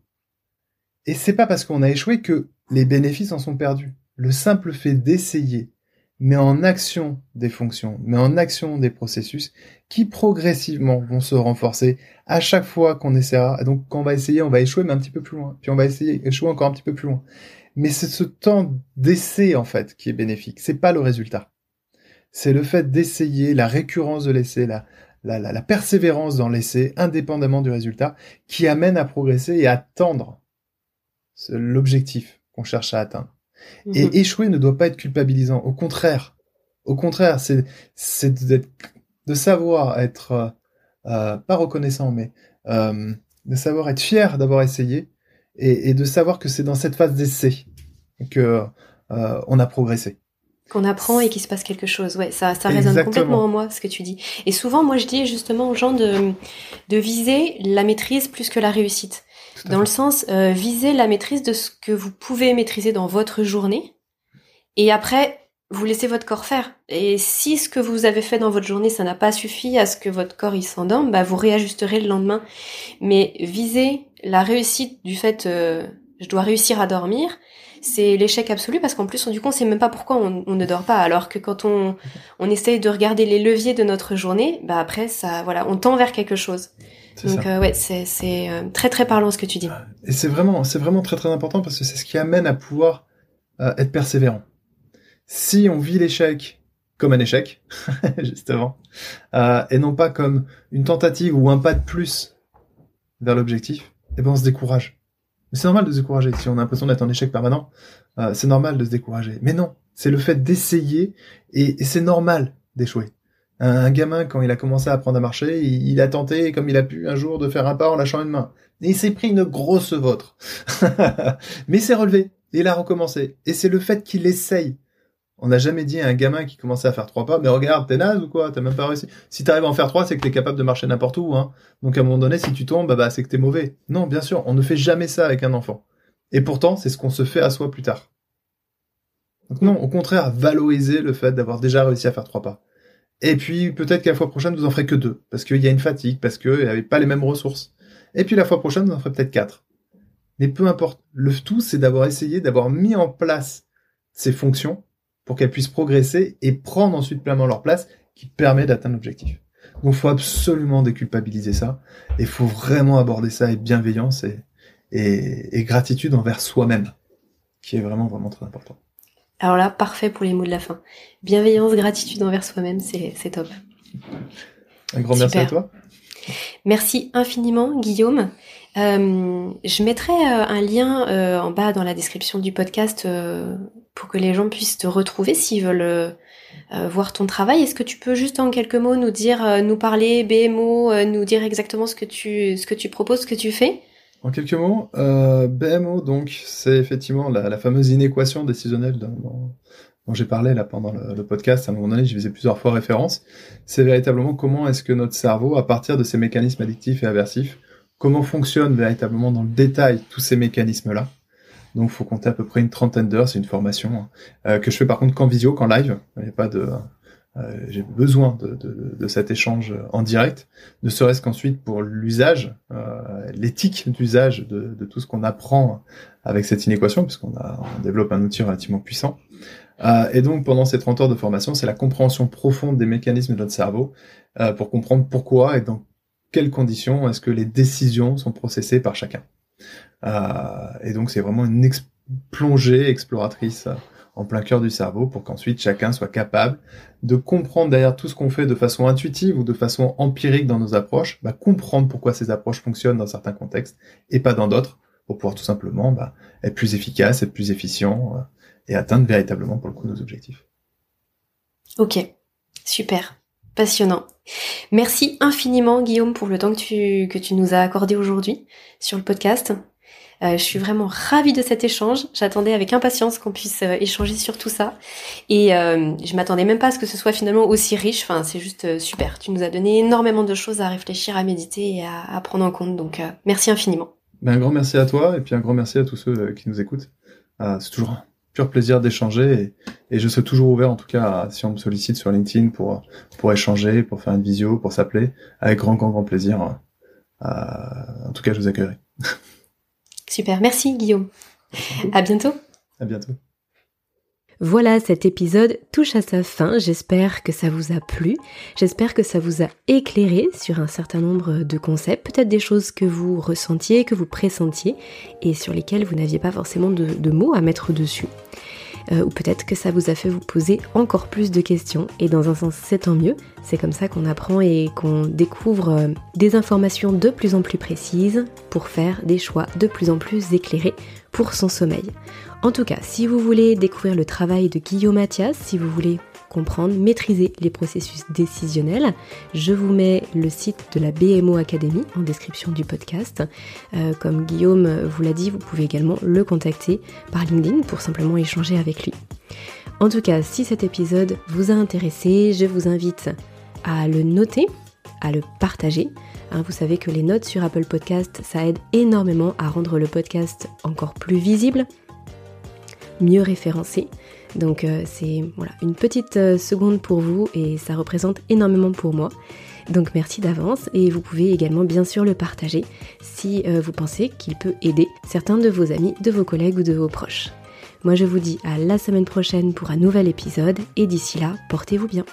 Et c'est pas parce qu'on a échoué que les bénéfices en sont perdus. Le simple fait d'essayer, met en action des fonctions, met en action des processus qui progressivement vont se renforcer à chaque fois qu'on essaiera. Donc quand on va essayer, on va échouer, mais un petit peu plus loin. Puis on va essayer, échouer encore un petit peu plus loin. Mais c'est ce temps d'essai en fait qui est bénéfique. C'est pas le résultat. C'est le fait d'essayer, la récurrence de l'essai, la, la, la, la persévérance dans l'essai, indépendamment du résultat, qui amène à progresser et à tendre l'objectif qu'on cherche à atteindre. Et mhm. échouer ne doit pas être culpabilisant. Au contraire, au contraire, c'est c'est de savoir être euh, euh, pas reconnaissant, mais euh, de savoir être fier d'avoir essayé et, et, de savoir que c'est dans cette phase d'essai que euh, on a progressé. Qu'on apprend et qu'il se passe quelque chose. Ouais, ça, ça résonne complètement en moi ce que tu dis. Et souvent, moi, je dis justement aux gens de de viser la maîtrise plus que la réussite dans le sens euh, viser la maîtrise de ce que vous pouvez maîtriser dans votre journée et après vous laissez votre corps faire. Et si ce que vous avez fait dans votre journée ça n'a pas suffi à ce que votre corps il s'endorme bah vous réajusterez le lendemain. Mais viser la réussite du fait euh, je dois réussir à dormir c'est l'échec absolu parce qu'en plus du coup on sait même pas pourquoi on, on, ne dort pas. Alors que quand on on essaye de regarder les leviers de notre journée bah après ça voilà on tend vers quelque chose donc euh, ouais, c'est c'est euh, très très parlant ce que tu dis. Et c'est vraiment c'est vraiment très très important parce que c'est ce qui amène à pouvoir euh, être persévérant. Si on vit l'échec comme un échec, justement, et non pas comme une tentative ou un pas de plus vers l'objectif, eh ben on se décourage. Mais c'est normal de se décourager. Si on a l'impression d'être en échec permanent, c'est normal de se décourager. Mais non, c'est le fait d'essayer et c'est normal d'échouer. Un, gamin, quand il a commencé à apprendre à marcher, il, a tenté, comme il a pu, un jour, de faire un pas en lâchant une main. Et il s'est pris une grosse vôtre. Mais il s'est relevé. Il a recommencé. Et c'est le fait qu'il essaye On n'a jamais dit à un gamin qui commençait à faire trois pas, mais regarde, t'es naze ou quoi? T'as même pas réussi. Si t'arrives à en faire trois, c'est que t'es capable de marcher n'importe où. Hein. Donc à un moment donné, si tu tombes, bah, bah c'est que t'es mauvais. Non, bien sûr, on ne fait jamais ça avec un enfant. Et pourtant, c'est ce qu'on se fait à soi plus tard. Donc non, au contraire, valoriser le fait d'avoir déjà réussi à faire trois pas. Et puis peut-être qu'à la fois prochaine, vous en ferez que deux, parce qu'il y a une fatigue, parce qu'il n'y avait pas les mêmes ressources. Et puis la fois prochaine, vous en ferez peut-être quatre. Mais peu importe. Le tout, c'est d'avoir essayé, d'avoir mis en place ces fonctions pour qu'elles puissent progresser et prendre ensuite pleinement leur place qui permet d'atteindre l'objectif. Donc, faut absolument déculpabiliser ça et faut vraiment aborder ça avec bienveillance et, et, gratitude envers soi-même, qui est vraiment, vraiment très important. Alors là, parfait pour les mots de la fin. Bienveillance, gratitude envers soi-même, c'est top. Un grand merci à toi. Merci infiniment, Guillaume. Euh, je mettrai euh, un lien euh, en bas dans la description du podcast pour que les gens puissent te retrouver s'ils veulent voir ton travail. Est-ce que tu peux juste en quelques mots nous dire, nous parler BMO, nous dire exactement ce que tu ce que tu proposes, ce que tu fais? En quelques mots, BMO donc c'est effectivement la, fameuse inéquation décisionnelle dont, j'ai parlé là pendant le, le, podcast. À un moment donné, j'y faisais plusieurs fois référence. C'est véritablement comment est-ce que notre cerveau, à partir de ces mécanismes addictifs et aversifs, comment fonctionnent véritablement dans le détail tous ces mécanismes-là. Donc, faut compter à peu près une trentaine d'heures. C'est une formation hein, euh, que je fais par contre qu'en visio, qu'en live. Il n'y a pas de, euh, j'ai besoin de, de, de, cet échange en direct, ne serait-ce qu'ensuite pour l'usage, euh, l'éthique d'usage de, de, tout ce qu'on apprend avec cette inéquation, puisqu'on a, on développe un outil relativement puissant. Euh, et donc, pendant ces 30 heures de formation, c'est la compréhension profonde des mécanismes de notre cerveau euh, pour comprendre pourquoi et dans quelles conditions est-ce que les décisions sont processées par chacun. Euh, et donc c'est vraiment une plongée exploratrice en plein cœur du cerveau pour qu'ensuite chacun soit capable de comprendre derrière tout ce qu'on fait de façon intuitive ou de façon empirique dans nos approches, bah, comprendre pourquoi ces approches fonctionnent dans certains contextes et pas dans d'autres, pour pouvoir tout simplement bah, être plus efficace, être plus efficient euh, et atteindre véritablement pour le coup nos objectifs. Ok, super. Passionnant. Merci infiniment Guillaume pour le temps que tu, que tu nous as accordé aujourd'hui sur le podcast. Euh, je suis vraiment ravie de cet échange. J'attendais avec impatience qu'on puisse euh, échanger sur tout ça. Et euh, je m'attendais même pas à ce que ce soit finalement aussi riche. Enfin, c'est juste super. Tu nous as donné énormément de choses à réfléchir, à méditer et à, prendre en compte. Donc, merci infiniment. Ben, un grand merci à toi et puis un grand merci à tous ceux qui nous écoutent. c'est toujours pur plaisir d'échanger et, je suis toujours ouvert en tout cas si on me sollicite sur LinkedIn pour pour échanger, pour faire une visio, pour s'appeler, avec grand grand grand plaisir. En tout cas, je vous accueillerai. Super, merci Guillaume. À bientôt. À bientôt. Voilà, cet épisode touche à sa fin. J'espère que ça vous a plu. J'espère que ça vous a éclairé sur un certain nombre de concepts, peut-être des choses que vous ressentiez, que vous pressentiez et sur lesquelles vous n'aviez pas forcément de, mots à mettre dessus. Euh, ou peut-être que ça vous a fait vous poser encore plus de questions. Et dans un sens, c'est tant mieux. C'est comme ça qu'on apprend et qu'on découvre euh, des informations de plus en plus précises pour faire des choix de plus en plus éclairés pour son sommeil. En tout cas, si vous voulez découvrir le travail de Guillaume Mathias, si vous voulez comprendre, maîtriser les processus décisionnels, je vous mets le site de la BMO Academy en description du podcast. Euh, comme Guillaume vous l'a dit, vous pouvez également le contacter par LinkedIn pour simplement échanger avec lui. En tout cas, si cet épisode vous a intéressé, je vous invite à le noter, à le partager. Hein, vous savez que les notes sur Apple Podcast, ça aide énormément à rendre le podcast encore plus visible, mieux référencé. Donc euh, c'est voilà, une petite euh, seconde pour vous et ça représente énormément pour moi. Donc merci d'avance et vous pouvez également bien sûr le partager si euh, vous pensez qu'il peut aider certains de vos amis, de vos collègues ou de vos proches. Moi je vous dis à la semaine prochaine pour un nouvel épisode et d'ici là, portez-vous bien.